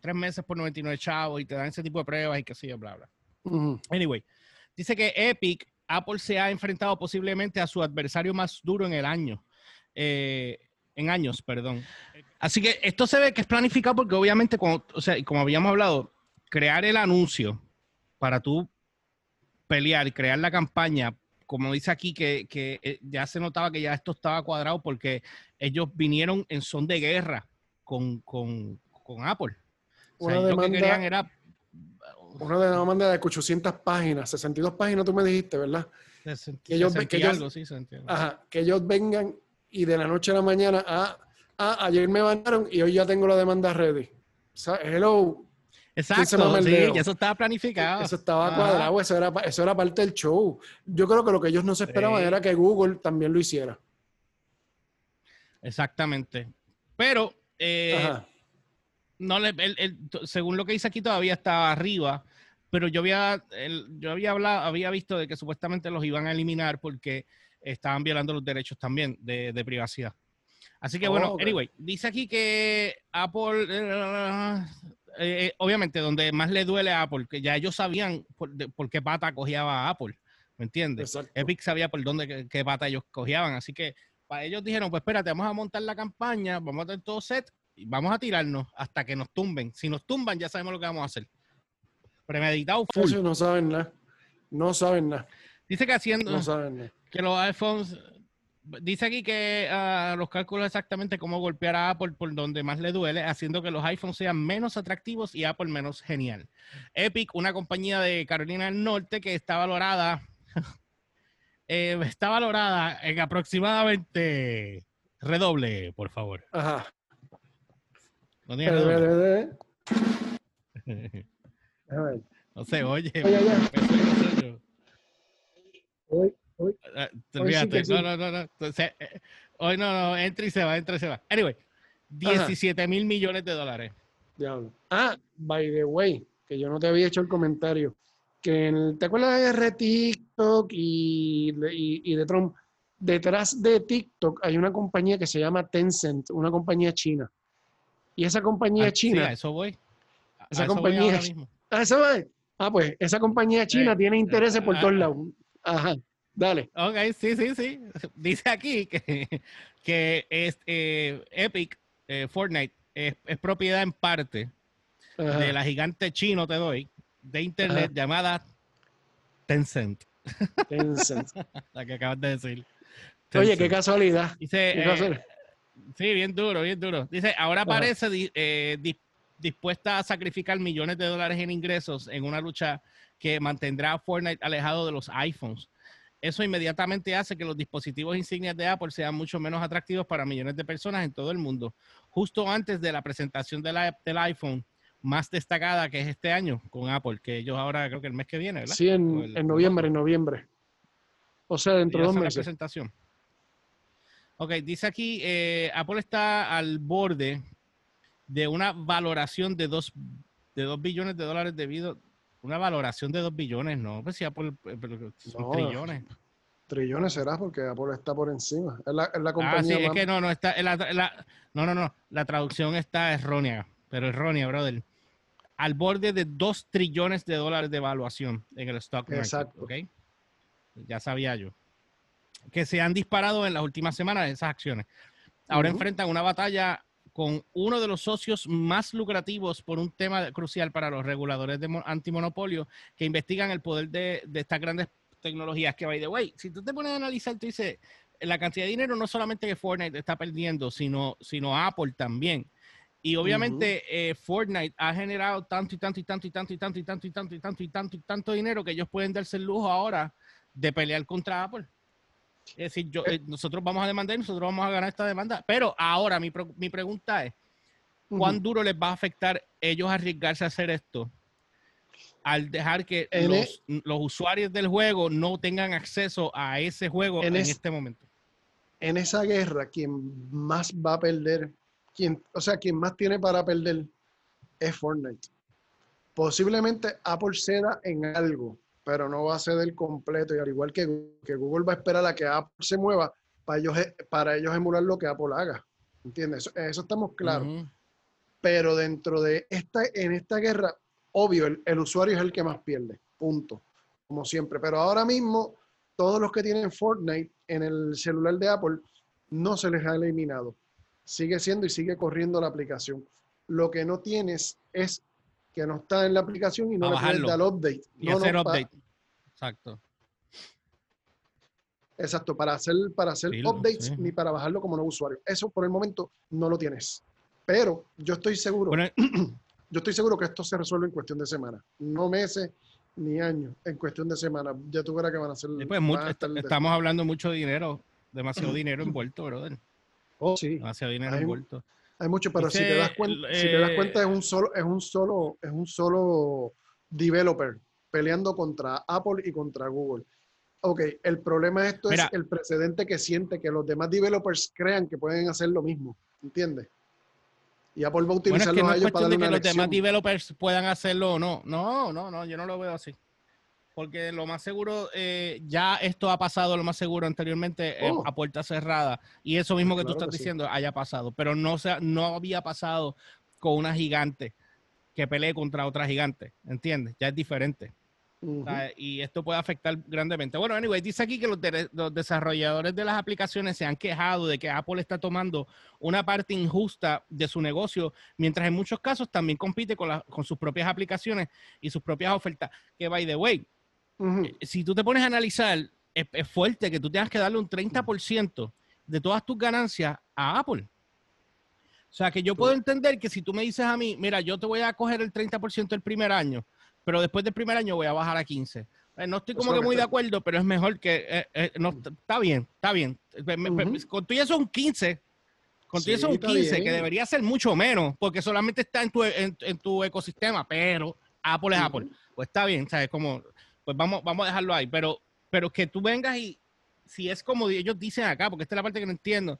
S1: tres meses por 99 chavos y te dan ese tipo de pruebas y que sé bla, bla. Anyway, dice que Epic, Apple se ha enfrentado posiblemente a su adversario más duro en el año. Eh, en años, perdón. Así que esto se ve que es planificado porque obviamente, o sea, como habíamos hablado, crear el anuncio para tú pelear y crear la campaña, como dice aquí, que, eh, ya se notaba que ya esto estaba cuadrado porque ellos vinieron en son de guerra con, Apple.
S2: una demanda, lo que querían era... Una demanda de 800 páginas, 62 páginas tú me dijiste, ¿verdad?
S1: que, ellos,
S2: que ellos vengan y de la noche a la mañana, ah, ah, ayer me mandaron y hoy ya tengo la demanda ready. hello,
S1: Exacto, sí, eso estaba planificado.
S2: Eso estaba cuadrado, eso era, eso era parte del show. Yo creo que lo que ellos no se esperaban era que Google también lo hiciera.
S1: Exactamente. Pero, eh, no le, según lo que dice aquí, todavía estaba arriba. Pero yo había, yo había hablado, había visto de que supuestamente los iban a eliminar porque estaban violando los derechos también de, privacidad. Así que bueno, anyway, dice aquí que Apple eh, eh, eh, obviamente, donde más le duele a Apple, que ya ellos sabían por, qué pata cogía a Apple, ¿me entiendes? Epic sabía por dónde, qué, pata ellos cogían, así que para ellos dijeron, pues espérate, vamos a montar la campaña, vamos a tener todo set y vamos a tirarnos hasta que nos tumben. Si nos tumban, ya sabemos lo que vamos a hacer. Premeditado full.
S2: no saben nada. No saben nada.
S1: Dice que haciendo no saben que los iPhones dice aquí que uh, los cálculos exactamente cómo golpear a Apple por donde más le duele, haciendo que los iPhones sean menos atractivos y Apple menos genial. Epic, una compañía de Carolina del Norte que está valorada, eh, está valorada en aproximadamente redoble, por favor. Ajá. No tiene redoble. no sé, oye. oye, Hoy, ah, no, no, no, no. Eh, hoy no, no, entra y se va, entra y se va. Anyway, 17 mil millones de dólares.
S2: Diablo. Ah, by the way, que yo no te había hecho el comentario. Que ¿Te acuerdas de TikTok y, y, de Trump? Detrás de TikTok hay una compañía que se llama Tencent, una compañía china. Y esa compañía ah, china.
S1: Sí, a eso voy.
S2: esa compañía. ¿A eso voy? Ah, pues esa compañía china tiene intereses por todos lados. Ajá. Dale.
S1: Ok, sí, sí, sí. Dice aquí que, que es, eh, Epic, eh, Fortnite, es, propiedad en parte de la gigante chino, te doy, de internet llamada Tencent.
S2: Tencent.
S1: la que acabas de decir.
S2: Oye, qué casualidad.
S1: Dice, eh, sí, bien duro, bien duro. Dice, ahora parece dispuesta a sacrificar millones de dólares en ingresos en una lucha que mantendrá a Fortnite alejado de los iPhones eso inmediatamente hace que los dispositivos insignias de Apple sean mucho menos atractivos para millones de personas en todo el mundo. Justo antes de la presentación de la, del iPhone más destacada que es este año con Apple, que ellos ahora creo que el mes que viene, ¿verdad?
S2: Sí, en, noviembre, en noviembre. O sea, dentro de dos meses.
S1: presentación. Ok, dice aquí, eh, Apple está al borde de una valoración de 2 de dos billones de dólares debido una valoración de 2 billones, no, pues si Apple eh, son
S2: No,
S1: trillones.
S2: Trillones será porque Apple está por encima. Es la, es la
S1: Ah,
S2: compañía
S1: sí, es que no, no, está, la, la- no, no, no, la traducción está errónea, pero errónea, brother. Al borde de 2 trillones de dólares de evaluación en el stock market,
S2: Exacto.
S1: ¿ok? Ya sabía yo. Que se han disparado en las últimas semanas esas acciones. Ahora enfrentan una batalla con uno de los socios más lucrativos por un tema crucial para los reguladores de mo- antimonopolio que investigan el poder de, de estas grandes tecnologías que, by the way, si tú te pones a analizar, tú dices, la cantidad de dinero no solamente que Fortnite está perdiendo, sino, sino Apple también. Y obviamente eh, Fortnite ha generado tanto y tanto y tanto y tanto y tanto y tanto y tanto y tanto y tanto y tanto dinero que ellos pueden darse el lujo ahora de pelear contra Apple. Es decir, yo, eh, nosotros vamos a demandar y nosotros vamos a ganar esta demanda. Pero ahora mi, pregunta es, ¿cuán duro les va a afectar ellos arriesgarse a hacer esto al dejar que los, los usuarios del juego no tengan acceso a ese juego en,
S2: En es-
S1: este momento?
S2: en esa guerra, quien más va a perder, quien, o sea, quien más tiene para perder es Fortnite. Posiblemente Apple ceda en algo, pero no va a ceder completo. Y al igual que, que Google va a esperar a que Apple se mueva para ellos, para ellos emular lo que Apple haga. ¿Entiendes? Eso, eso estamos claros. Pero dentro de esta, en esta guerra, obvio, el, el usuario es el que más pierde. Punto. Como siempre. Pero ahora mismo, todos los que tienen Fortnite en el celular de Apple no se les ha eliminado. Sigue siendo y sigue corriendo la aplicación. Lo que no tienes es que no está en la aplicación y no le
S1: bajarlo.
S2: dar update.
S1: Y
S2: No,
S1: hacer update. Exacto.
S2: exacto, para hacer, para hacer updates
S1: sí.
S2: ni para bajarlo como nuevo usuario. Eso por el momento no lo tienes. Pero yo estoy seguro,
S1: Bueno,
S2: yo estoy seguro que esto se resuelve en cuestión de semanas. No meses ni años, en cuestión de semanas. Ya tú verás que van a ser.
S1: pues, mucho-
S2: van a estar de-
S1: estamos hablando mucho de dinero, demasiado dinero envuelto, brother.
S2: Oh, sí.
S1: Demasiado dinero envuelto.
S2: Hay mucho, pero si te das cuenta, si te das
S1: eh,
S2: cuenta es un solo, es un solo, es un solo developer peleando contra Apple y contra Google. Ok, el problema de esto
S1: Mira.
S2: es el precedente que siente que los demás developers crean que pueden hacer lo mismo, ¿entiendes? Y Apple va a
S1: Bueno, es
S2: utilizarlos
S1: que no
S2: a
S1: es
S2: ellos para
S1: cuestión
S2: darle
S1: de que
S2: una
S1: los demás developers puedan hacerlo o no. No, no, no, yo no lo veo así. Porque lo más seguro, eh, ya esto ha pasado, lo más seguro anteriormente eh,
S2: Oh.
S1: a puerta cerrada. Y eso mismo que tú
S2: Claro
S1: estás
S2: que sí.
S1: diciendo haya pasado. Pero no, se, no había pasado con una gigante que pelee contra otra gigante. ¿Entiendes? Ya es diferente. O sea, y esto puede afectar grandemente. Bueno, anyway, dice aquí que los, de- los desarrolladores de las aplicaciones se han quejado de que Apple está tomando una parte injusta de su negocio, mientras en muchos casos también compite con, la- con sus propias aplicaciones y sus propias ofertas. Que, by the way,
S2: Ujú.
S1: si tú te pones a analizar, es, es fuerte que tú tengas que darle un 30% de todas tus ganancias a Apple. O sea, que yo puedo entender que si tú me dices a mí, mira, yo te voy a coger el 30% el primer año, pero después del primer año voy a bajar a 15. Eh, No estoy
S2: Eso
S1: como que muy de acuerdo, pero es mejor que... eh, eh, no, está bien, está bien. Me-
S2: Ujú.
S1: Con tuyo son 15. Con
S2: Sí,
S1: son
S2: está
S1: 15,
S2: bien.
S1: que debería ser mucho menos, porque solamente está en tu, en, en tu ecosistema, pero Apple es. Apple. Pues está bien, ¿sabes? Como, pues vamos, vamos a dejarlo ahí. Pero, pero que tú vengas y, si es como ellos dicen acá, porque esta es la parte que no entiendo,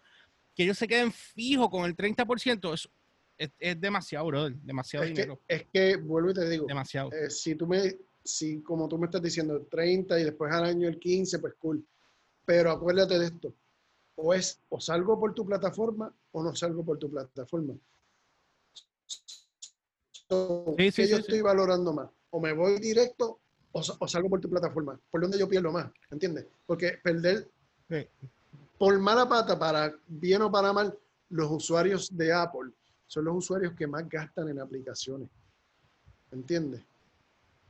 S1: que ellos se queden fijos con el 30%, es, es, es demasiado, brother. Demasiado
S2: Es que,
S1: dinero.
S2: es que, vuelvo y te digo,
S1: Demasiado.
S2: eh, si tú me, si como tú me estás diciendo, el 30 y después al año el 15, pues cool. Pero acuérdate de esto, o es, o salgo por tu plataforma o no salgo por tu plataforma. So,
S1: Sí, sí,
S2: ¿qué yo estoy valorando más? O me voy directo o, sa- o salgo por tu plataforma. ¿Por dónde yo pierdo más? ¿Entiendes? Porque perder
S1: Sí.
S2: por mala pata, para bien o para mal, los usuarios de Apple son los usuarios que más gastan en aplicaciones. ¿Entiendes?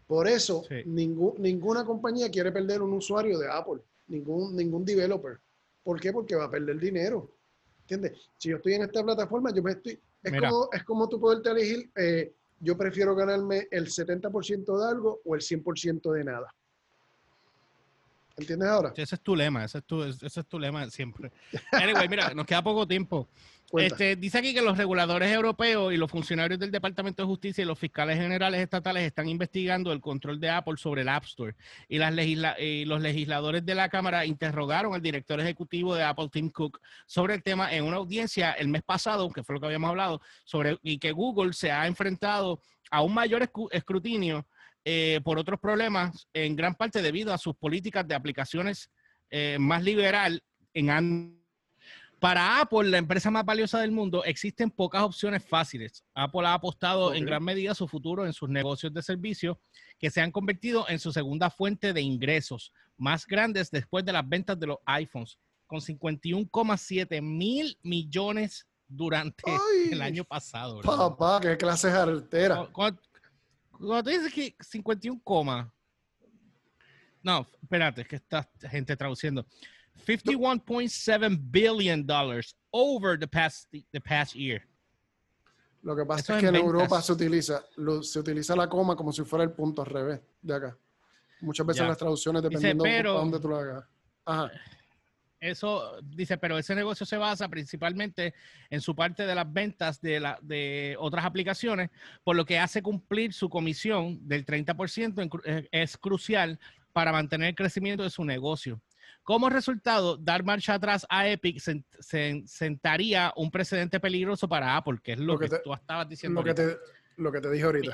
S2: Por eso,
S1: Sí.
S2: ninguna compañía quiere perder un usuario de Apple, ningún, ningún developer. ¿Por qué? Porque va a perder dinero. ¿Entiendes? Si yo estoy en esta plataforma, yo me estoy. Es, como, es como tú poderte elegir, eh, yo prefiero ganarme el 70% de algo o el 100% de nada. ¿Entiendes ahora?
S1: Ese es tu lema, ese es tu, ese es tu lema siempre. Anyway, mira, nos queda poco tiempo. Este, dice aquí que los reguladores europeos y los funcionarios del Departamento de Justicia y los fiscales generales estatales están investigando el control de Apple sobre el App Store. Y, las los legisladores de la Cámara interrogaron al director ejecutivo de Apple, Tim Cook, sobre el tema en una audiencia el mes pasado, que fue lo que habíamos hablado, sobre y que Google se ha enfrentado a un mayor escrutinio eh, por otros problemas, en gran parte debido a sus políticas de aplicaciones eh, más liberal en Android para Apple, la empresa más valiosa del mundo, existen pocas opciones fáciles. Apple ha apostado en gran medida su futuro en sus negocios de servicio, que se han convertido en su segunda fuente de ingresos más grandes después de las ventas de los iPhones, con 51,7 mil millones durante el año pasado.
S2: Papá, qué clase de artera.
S1: Cuando, tú dices que 51, no, espérate, es que está gente traduciendo. 51.7 billion dollars over the past the past year.
S2: Lo que pasa es que en, Europa se utiliza se utiliza la coma como si fuera el punto al revés de acá. Muchas veces las traducciones dependiendo de dónde tú lo hagas. Ajá.
S1: Eso dice, pero ese negocio se basa principalmente en su parte de las ventas de, la, de otras aplicaciones, por lo que hace cumplir su comisión del 30% es crucial para mantener el crecimiento de su negocio. Como resultado, dar marcha atrás a Epic sentaría un precedente peligroso para Apple, que es lo, que, tú estabas diciendo.
S2: Lo que, te, lo que te dije ahorita.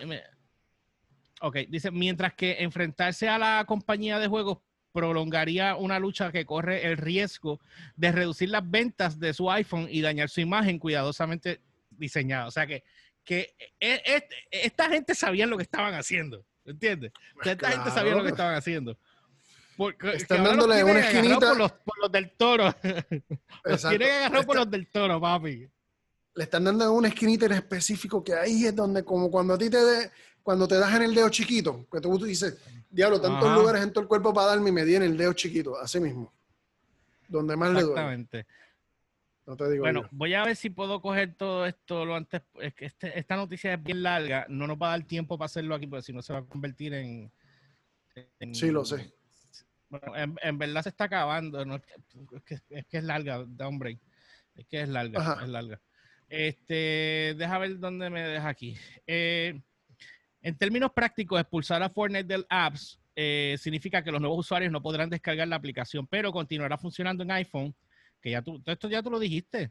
S1: Ok, dice, mientras que enfrentarse a la compañía de juegos prolongaría una lucha que corre el riesgo de reducir las ventas de su iPhone y dañar su imagen cuidadosamente diseñada. O sea que, que e, e, esta gente sabía lo que estaban haciendo, ¿entiendes? esta gente sabía lo que estaban haciendo.
S2: Están dándole una esquinita.
S1: Por los, por los, del toro. los quieren agarrar por los del toro, papi.
S2: Le están dando una esquinita en específico que ahí es donde, como cuando a ti te de, cuando te das en el dedo chiquito, que tú, dices, diablo, tantos lugares en todo el cuerpo para darme y me di en el dedo chiquito, así mismo. Donde más le duele. Exactamente.
S1: No te digo bueno, voy a ver si puedo coger todo esto lo antes. Es que este, esta noticia es bien larga, no nos va a dar tiempo para hacerlo aquí, porque si no se va a convertir en
S2: sí, lo sé
S1: en, verdad se está acabando. Es, que, es, larga, hombre. Es que es larga, es larga. Este, deja ver dónde me deja aquí. Eh, en términos prácticos, expulsar a Fortnite del apps eh, significa que los nuevos usuarios no podrán descargar la aplicación, pero continuará funcionando en iPhone, que ya tú, esto ya tú lo dijiste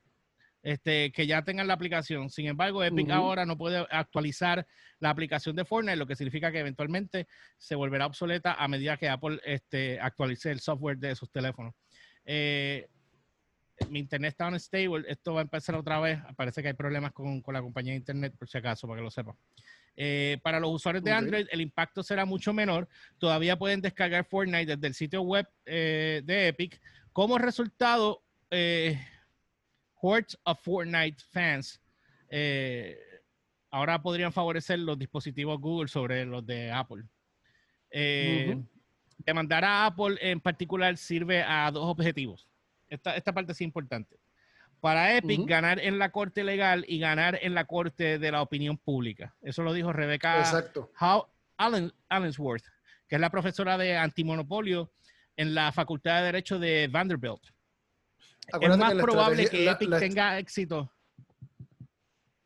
S1: este, que ya tengan la aplicación. Sin embargo, Epic ahora no puede actualizar la aplicación de Fortnite, lo que significa que eventualmente se volverá obsoleta a medida que Apple este, actualice el software de sus teléfonos. Eh, mi internet está unstable, esto va a empezar otra vez. Parece que hay problemas con, la compañía de internet, por si acaso, para que lo sepan. Eh, para los usuarios de Android, el impacto será mucho menor. Todavía pueden descargar Fortnite desde el sitio web eh, de Epic. Como resultado, hordes of Fortnite fans eh, ahora podrían favorecer los dispositivos Google sobre los de Apple. Eh, demandar a Apple en particular sirve a dos objetivos. Esta, parte es importante. Para Epic, ganar en la corte legal y ganar en la corte de la opinión pública. Eso lo dijo Rebecca Allensworth, que es la profesora de antimonopolio en la Facultad de Derecho de Vanderbilt es más probable que Epic tenga éxito.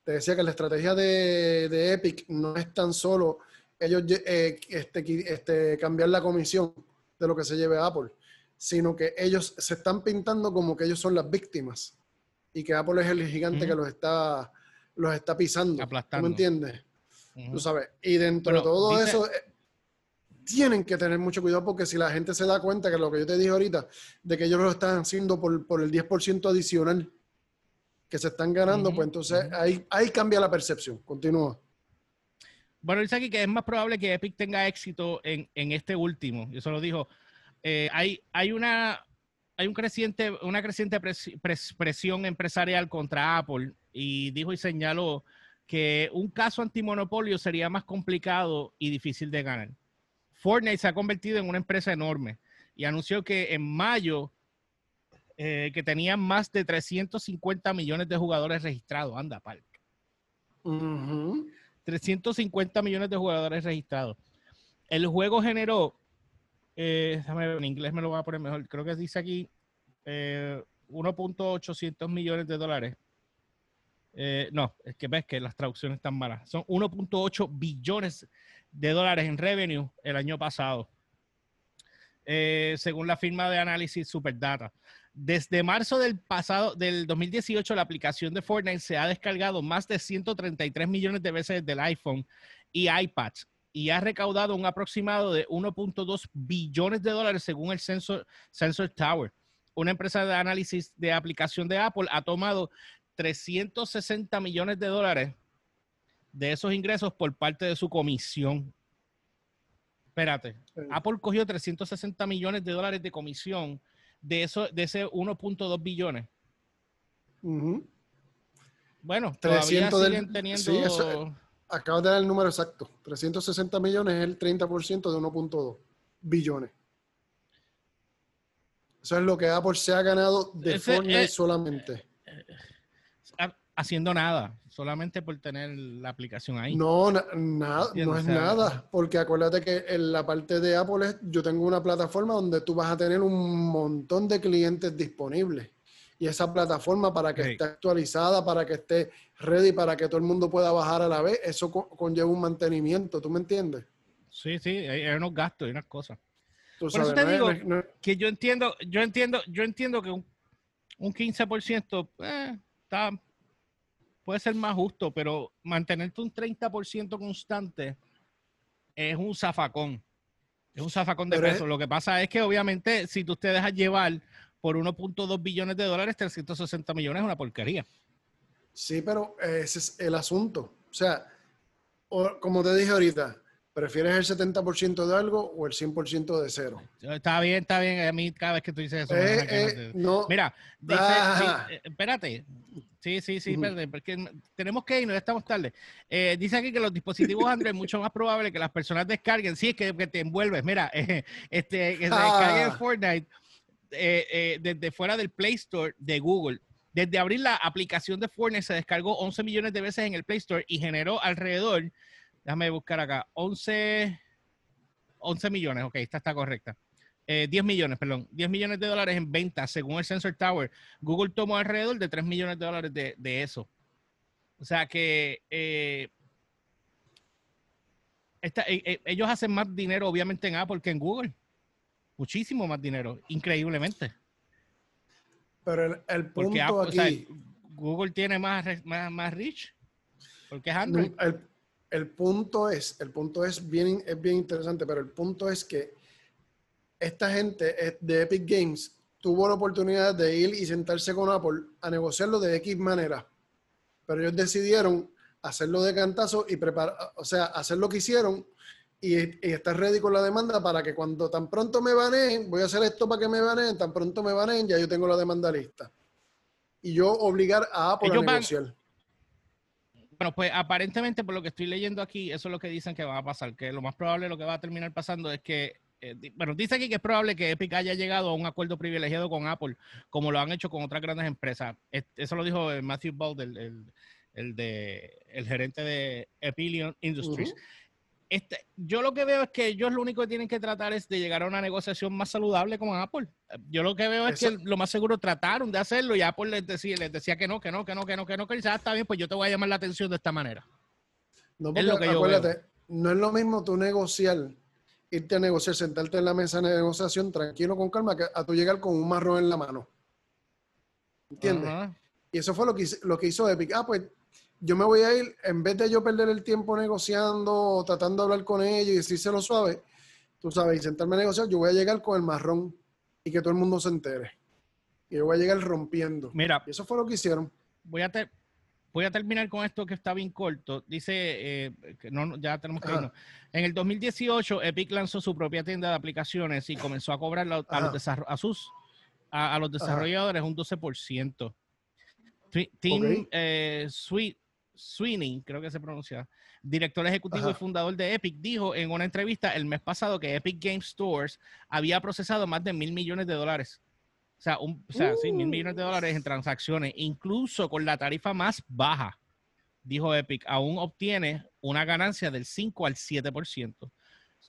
S2: Te decía que la estrategia de, Epic no es tan solo ellos eh, este, este, cambiar la comisión de lo que se lleve a Apple, sino que ellos se están pintando como que ellos son las víctimas y que Apple es el gigante que los está, los está pisando. Aplastando. ¿Tú me entiendes? Tú sabes. Y dentro de todo eso, tienen que tener mucho cuidado porque si la gente se da cuenta que lo que yo te dije ahorita, de que ellos lo están haciendo por, el 10% adicional que se están ganando, pues entonces ahí, ahí cambia la percepción. Continúa.
S1: Bueno, dice aquí que es más probable que Epic tenga éxito en, este último. Eso lo dijo. Eh, hay, hay una hay un creciente, una creciente presión empresarial contra Apple y dijo y señaló que un caso antimonopolio sería más complicado y difícil de ganar. Fortnite se ha convertido en una empresa enorme y anunció que en mayo eh, que tenían más de 350 millones de jugadores registrados. Anda, pal. 350 millones de jugadores registrados. El juego generó, eh, en inglés me lo voy a poner mejor, creo que dice aquí eh, 1.800 millones de dólares Eh, no, es que ves que las traducciones están malas. Son 1.8 billones de dólares en revenue el año pasado, eh, según la firma de análisis Superdata. Desde marzo del pasado, del 2018, la aplicación de Fortnite se ha descargado más de 133 millones de veces del iPhone y iPad y ha recaudado un aproximado de 1.2 billones de dólares según el Sensor, Sensor Tower. Una empresa de análisis de aplicación de Apple ha tomado 360 millones de dólares de esos ingresos por parte de su comisión. Espérate, Apple cogió 360 millones de dólares de comisión de, eso, de ese 1.2 billones. Bueno, todavía siguen teniendo... Sí,
S2: acabas de dar el número exacto. 360 millones es el 30% de 1.2 billones. Eso es lo que Apple se ha ganado de Fortnite solamente.
S1: Haciendo nada, solamente por tener la aplicación ahí.
S2: No, nada, no es nada, porque acuérdate que en la parte de Apple yo tengo una plataforma donde tú vas a tener un montón de clientes disponibles. Y esa plataforma para que esté actualizada, para que esté ready, para que todo el mundo pueda bajar a la vez, eso conlleva un mantenimiento, ¿tú me entiendes?
S1: Sí, sí, hay, unos gastos y unas cosas. Por eso te digo que yo entiendo, yo entiendo, yo entiendo que un, un 15% eh, está puede ser más justo, pero mantenerte un 30% constante es un zafacón. Es un zafacón de peso. Lo que pasa es que, obviamente, si tú te dejas llevar por 1.2 billones de dólares, 360 millones es una porquería.
S2: Sí, pero ese es el asunto. O sea, como te dije ahorita, ¿Prefieres el 70% de algo o el 100% de cero?
S1: Está bien, está bien. A mí cada vez que tú dices eso... Eh, eh, no. Mira, dice, eh, espérate. Sí, sí, sí, espérate, porque tenemos que irnos, ya estamos tarde. dice aquí que los dispositivos Android es mucho más probable que las personas descarguen. Sí, es que, te envuelves. Mira, este, que se descarguen ah. Fortnite desde fuera del Play Store de Google. Desde abrir la aplicación de Fortnite se descargó 11 millones de veces en el Play Store y generó alrededor Déjame buscar acá. 11, 11 millones, ok, esta está correcta. 10 eh, millones, perdón, 10 millones de dólares en ventas según el Sensor Tower. Google tomó alrededor de 3 millones de dólares de, eso. O sea que eh, eh, ellos hacen más dinero obviamente en Apple que en Google. Muchísimo más dinero, increíblemente.
S2: Pero el, punto aquí...
S1: Google tiene más, más, más rich porque es Android
S2: el punto es, el punto es bien, es bien interesante, pero el punto es que esta gente de Epic Games tuvo la oportunidad de ir y sentarse con Apple a negociarlo de X manera, pero ellos decidieron hacerlo de cantazo y preparar, o sea, hacer lo que hicieron y, estar ready con la demanda para que cuando tan pronto me baneen, voy a hacer esto para que me baneen, tan pronto me baneen, ya yo tengo la demanda lista. Y yo obligar a Apple a negociar.
S1: Bueno, pues aparentemente por lo que estoy leyendo aquí, eso es lo que dicen que va a pasar, que lo más probable lo que va a terminar pasando es que, eh, bueno, dice aquí que es probable que Epic haya llegado a un acuerdo privilegiado con Apple, como lo han hecho con otras grandes empresas. Eso lo dijo Matthew Bald, el, el, de, el gerente de Epilion Industries. Este, yo lo que veo es que ellos lo único que tienen que tratar es de llegar a una negociación más saludable con Apple. Yo lo que veo es que lo más seguro trataron de hacerlo y Apple les decía, les decía que no, que no, que no, que no, que no, que ya ah, está bien, pues yo te voy a llamar la atención de esta manera.
S2: No, es lo que acuérdate, no es lo mismo tú negociar, irte a negociar, sentarte en la mesa de negociación tranquilo, con calma, que a tú llegar con un marrón en la mano. ¿Entiendes? Y eso fue lo que, lo que hizo Epic. Ah, pues yo me voy a ir, en vez de yo perder el tiempo negociando o tratando de hablar con ellos y decírselo suave, tú sabes, y sentarme a negociar, yo voy a llegar con el marrón y que todo el mundo se entere. Y yo voy a llegar rompiendo.
S1: Mira.
S2: Y eso fue lo que hicieron.
S1: Voy a, voy a terminar con esto que está bien corto. Dice, eh, que no, ya tenemos que irnos. En el 2018, Epic lanzó su propia tienda de aplicaciones y comenzó a cobrar a, los, a, sus, a, los desarrolladores un 12%. Team eh, Suite Sweeney, creo que se pronuncia, director ejecutivo y fundador de Epic, dijo en una entrevista el mes pasado que Epic Game Stores había procesado más de mil millones de dólares. O sea, un, o sea sí, mil millones de dólares en transacciones, incluso con la tarifa más baja, dijo Epic, aún obtiene una ganancia del 5 al 7%.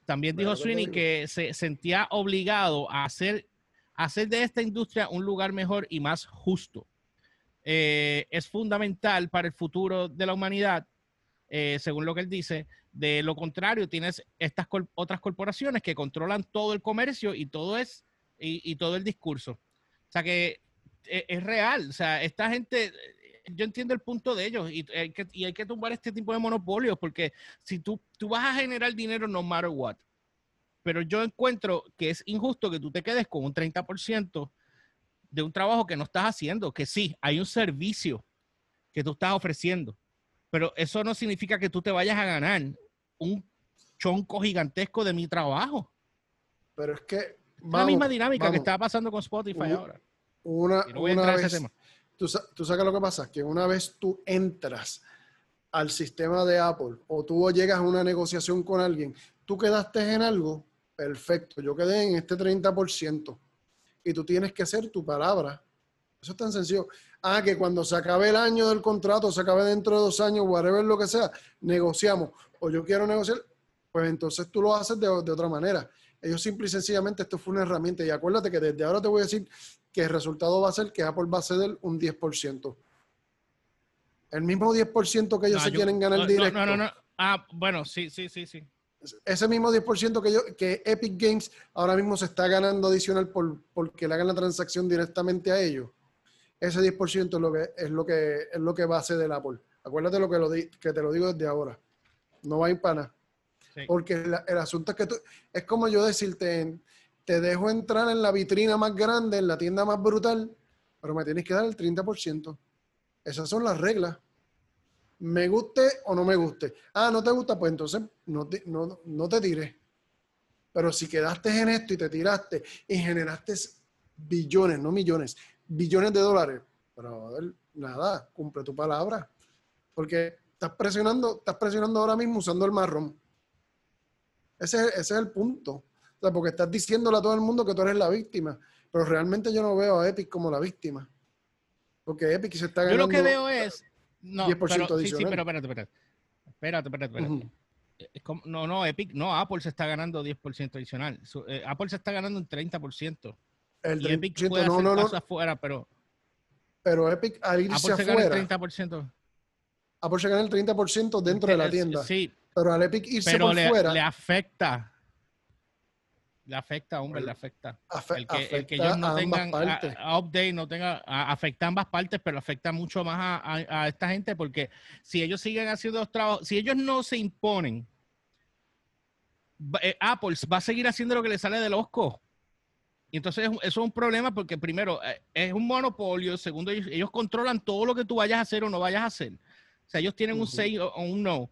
S1: También dijo Sweeney que se sentía obligado a hacer, hacer de esta industria un lugar mejor y más justo eh, es fundamental para el futuro de la humanidad, eh, según lo que él dice. De lo contrario, tienes estas otras corporaciones que controlan todo el comercio y todo es y, todo el discurso. O sea que es, es real. O sea, esta gente yo entiendo el punto de ellos y hay, que, y hay que tumbar este tipo de monopolios porque si tú, tú vas a generar dinero no matter what, pero yo encuentro que es injusto que tú te quedes con un 30% de un trabajo que no estás haciendo, que sí, hay un servicio que tú estás ofreciendo, pero eso no significa que tú te vayas a ganar un chonco gigantesco de mi trabajo.
S2: Pero es que...
S1: la misma dinámica que está pasando con Spotify ahora.
S2: Una, una vez, Tú, tú sabes lo que pasa, que una vez tú entras al sistema de Apple o tú llegas a una negociación con alguien, tú quedaste en algo, perfecto, yo quedé en este 30% y tú tienes que hacer tu palabra. Eso es tan sencillo. Ah, que cuando se acabe el año del contrato, se acabe dentro de dos años, whatever lo que sea, negociamos. O yo quiero negociar, pues entonces tú lo haces de, de otra manera. Ellos simple y sencillamente, esto fue una herramienta. Y acuérdate que desde ahora te voy a decir que el resultado va a ser que Apple va a ceder un 10%. El mismo 10% que ellos se quieren ganar directo.
S1: No, no, no. Ah, bueno, sí, sí, sí, sí.
S2: Ese mismo 10% que, yo, que Epic Games ahora mismo se está ganando adicional por, porque le hagan la transacción directamente a ellos. Ese 10% es lo que es lo que es lo que va a ser del Apple. Acuérdate lo que, lo que te lo digo desde ahora. No va a ir para nada. Porque el, asunto es que tú, es como yo decirte, te dejo entrar en la vitrina más grande, en la tienda más brutal, pero me tienes que dar el 30%. Esas son las reglas. Me guste o no me guste. Ah, no te gusta, pues entonces no te, no, te tires. Pero si quedaste en esto y te tiraste y generaste billones, no millones, billones de dólares, pero nada, cumple tu palabra. Porque estás presionando, estás presionando ahora mismo usando el marrón. Ese, ese es el punto porque estás diciéndole a todo el mundo que tú eres la víctima. Pero realmente yo no veo a Epic como la víctima. Porque Epic se está ganando.
S1: Yo lo que veo es. No, 10% pero, sí, sí, pero espérate, espérate. Espérate, espérate, espérate. no, no, Epic, no, Apple se está ganando 10% adicional. Eh, Apple se está ganando un 30%. El 30%, y Epic puede no, no, no. afuera, pero.
S2: Pero Epic al irse
S1: Apple se
S2: afuera.
S1: Gana el 30%.
S2: Apple se gana el 30% dentro de la tienda.
S1: Sí.
S2: Pero al Epic irse por
S1: le,
S2: fuera.
S1: Le afecta le afecta, hombre, le afecta. el, que, ellos no tengan update, no tenga, afecta a ambas partes, pero afecta mucho más a, esta gente porque si ellos siguen haciendo los trabajos, si ellos no se imponen, eh, Apple va a seguir haciendo lo que le sale del osco. Y entonces eso es un problema porque primero eh, es un monopolio, segundo ellos, controlan todo lo que tú vayas a hacer o no vayas a hacer. O sea, ellos tienen un say o un no.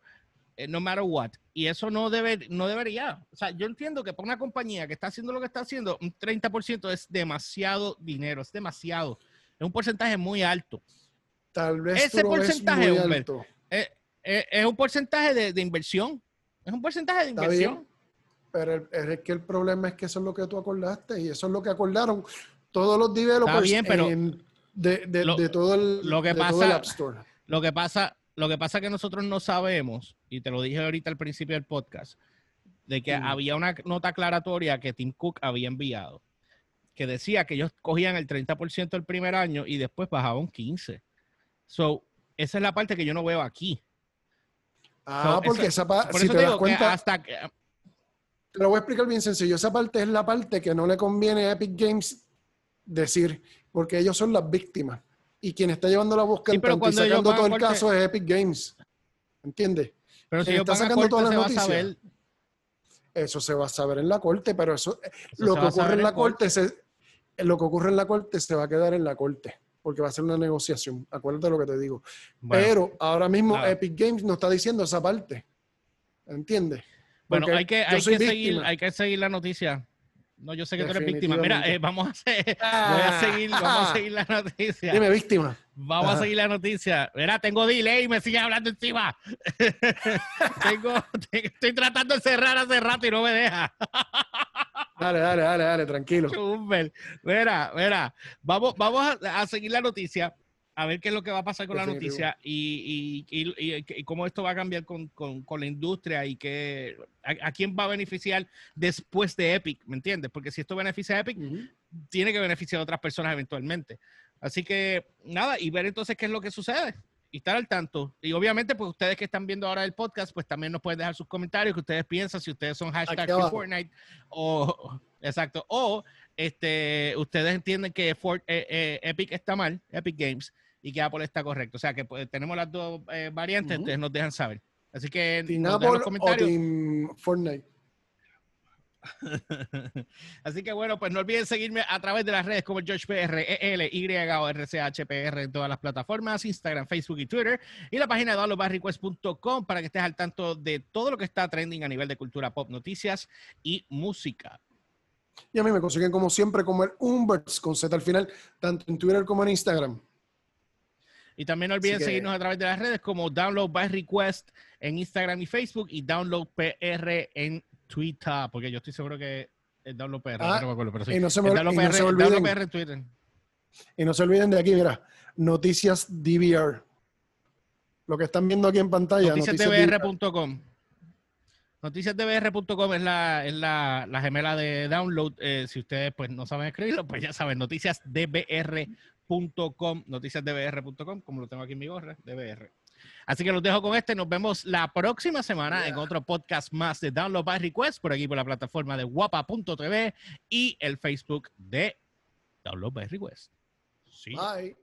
S1: Eh, no matter what. Y eso no, debe, no debería. O sea, yo entiendo que para una compañía que está haciendo lo que está haciendo, un 30% es demasiado dinero, es demasiado. Es un porcentaje muy alto.
S2: Tal vez
S1: ese porcentaje
S2: muy
S1: alto. Es, es, un porcentaje de, de, inversión. Es un porcentaje de inversión.
S2: pero es que el problema es que eso es lo que tú acordaste y eso es lo que acordaron todos los developers
S1: bien, pero
S2: de, de, todo el,
S1: lo que pasa,
S2: App Store.
S1: Lo que pasa, lo que pasa es que nosotros no sabemos, y te lo dije ahorita al principio del podcast, de que había una nota aclaratoria que Tim Cook había enviado, que decía que ellos cogían el 30% el primer año y después bajaban 15%. So, esa es la parte que yo no veo aquí.
S2: Ah, porque esa parte, si te das cuenta, hasta que, te lo voy a explicar bien sencillo. Esa parte es la parte que no le conviene a Epic Games decir, porque ellos son las víctimas y quien está llevando la búsqueda y sacando todo el caso es Epic Games. ¿Entiendes?
S1: Pero si está sacando todas las noticias.
S2: Eso se va a saber en la corte, pero eso, lo que ocurre en la corte, se, lo que ocurre en la corte se va a quedar en la corte, porque va a ser una negociación. Acuérdate lo que te digo. pero ahora mismo Epic Games no está diciendo esa parte. ¿Entiendes?
S1: Bueno, hay que, hay que seguir, hay que seguir la noticia. No, yo sé que tú eres víctima. Mira, eh, vamos a hacer, voy a seguir, vamos a seguir la noticia.
S2: Dime, víctima.
S1: Vamos a seguir la noticia. Mira, tengo delay y me sigue hablando encima. tengo, estoy tratando de cerrar hace rato y no me deja.
S2: dale, dale, dale, dale, tranquilo.
S1: Mira, mira, vamos, vamos a seguir la noticia a ver qué es lo que va a pasar con la noticia y, cómo esto va a cambiar con, la industria y que, a, quién va a beneficiar después de Epic, ¿me entiendes? Porque si esto beneficia a Epic, tiene que beneficiar a otras personas eventualmente. Así que nada, y ver entonces qué es lo que sucede y estar al tanto. Y obviamente, pues ustedes que están viendo ahora el podcast, pues también nos pueden dejar sus comentarios, que ustedes piensan, si ustedes son hashtag Fortnite o, exacto, o este, ustedes entienden que eh, eh, Epic está mal, Epic Games, y que Apple está correcto. O sea que pues, tenemos las dos eh, variantes, ustedes nos dejan saber. Así que
S2: Team Apple los comentarios. O Fortnite.
S1: Así que bueno, pues no olviden seguirme a través de las redes como George PR, EL, Y o RCHPR en todas las plataformas, Instagram, Facebook y Twitter, y la página de downloadbarrequest.com para que estés al tanto de todo lo que está trending a nivel de cultura pop, noticias y música.
S2: Y a mí me consiguen como siempre como el Umberts con Z al final, tanto en Twitter como en Instagram.
S1: Y también no olviden seguirnos a través de las redes como Download by Request en Instagram y Facebook y Download PR en Twitter, porque yo estoy seguro que es Download PR,
S2: ah,
S1: no me acuerdo, pero sí.
S2: Y no se, me, olviden, PR en Twitter. Y no se olviden de aquí, mira, Noticias DVR. Lo que están viendo aquí en pantalla.
S1: Noticiasdbr.com. Noticiasdbr.com es la, es la, la gemela de download. Eh, si ustedes pues no saben escribirlo, pues ya saben, noticiasdbr.com, noticiasdbr.com, como lo tengo aquí en mi gorra, DBR. Así que los dejo con este. Nos vemos la próxima semana en otro podcast más de Download by Request por aquí por la plataforma de guapa.tv y el Facebook de Download by Request.
S2: Sí. Bye.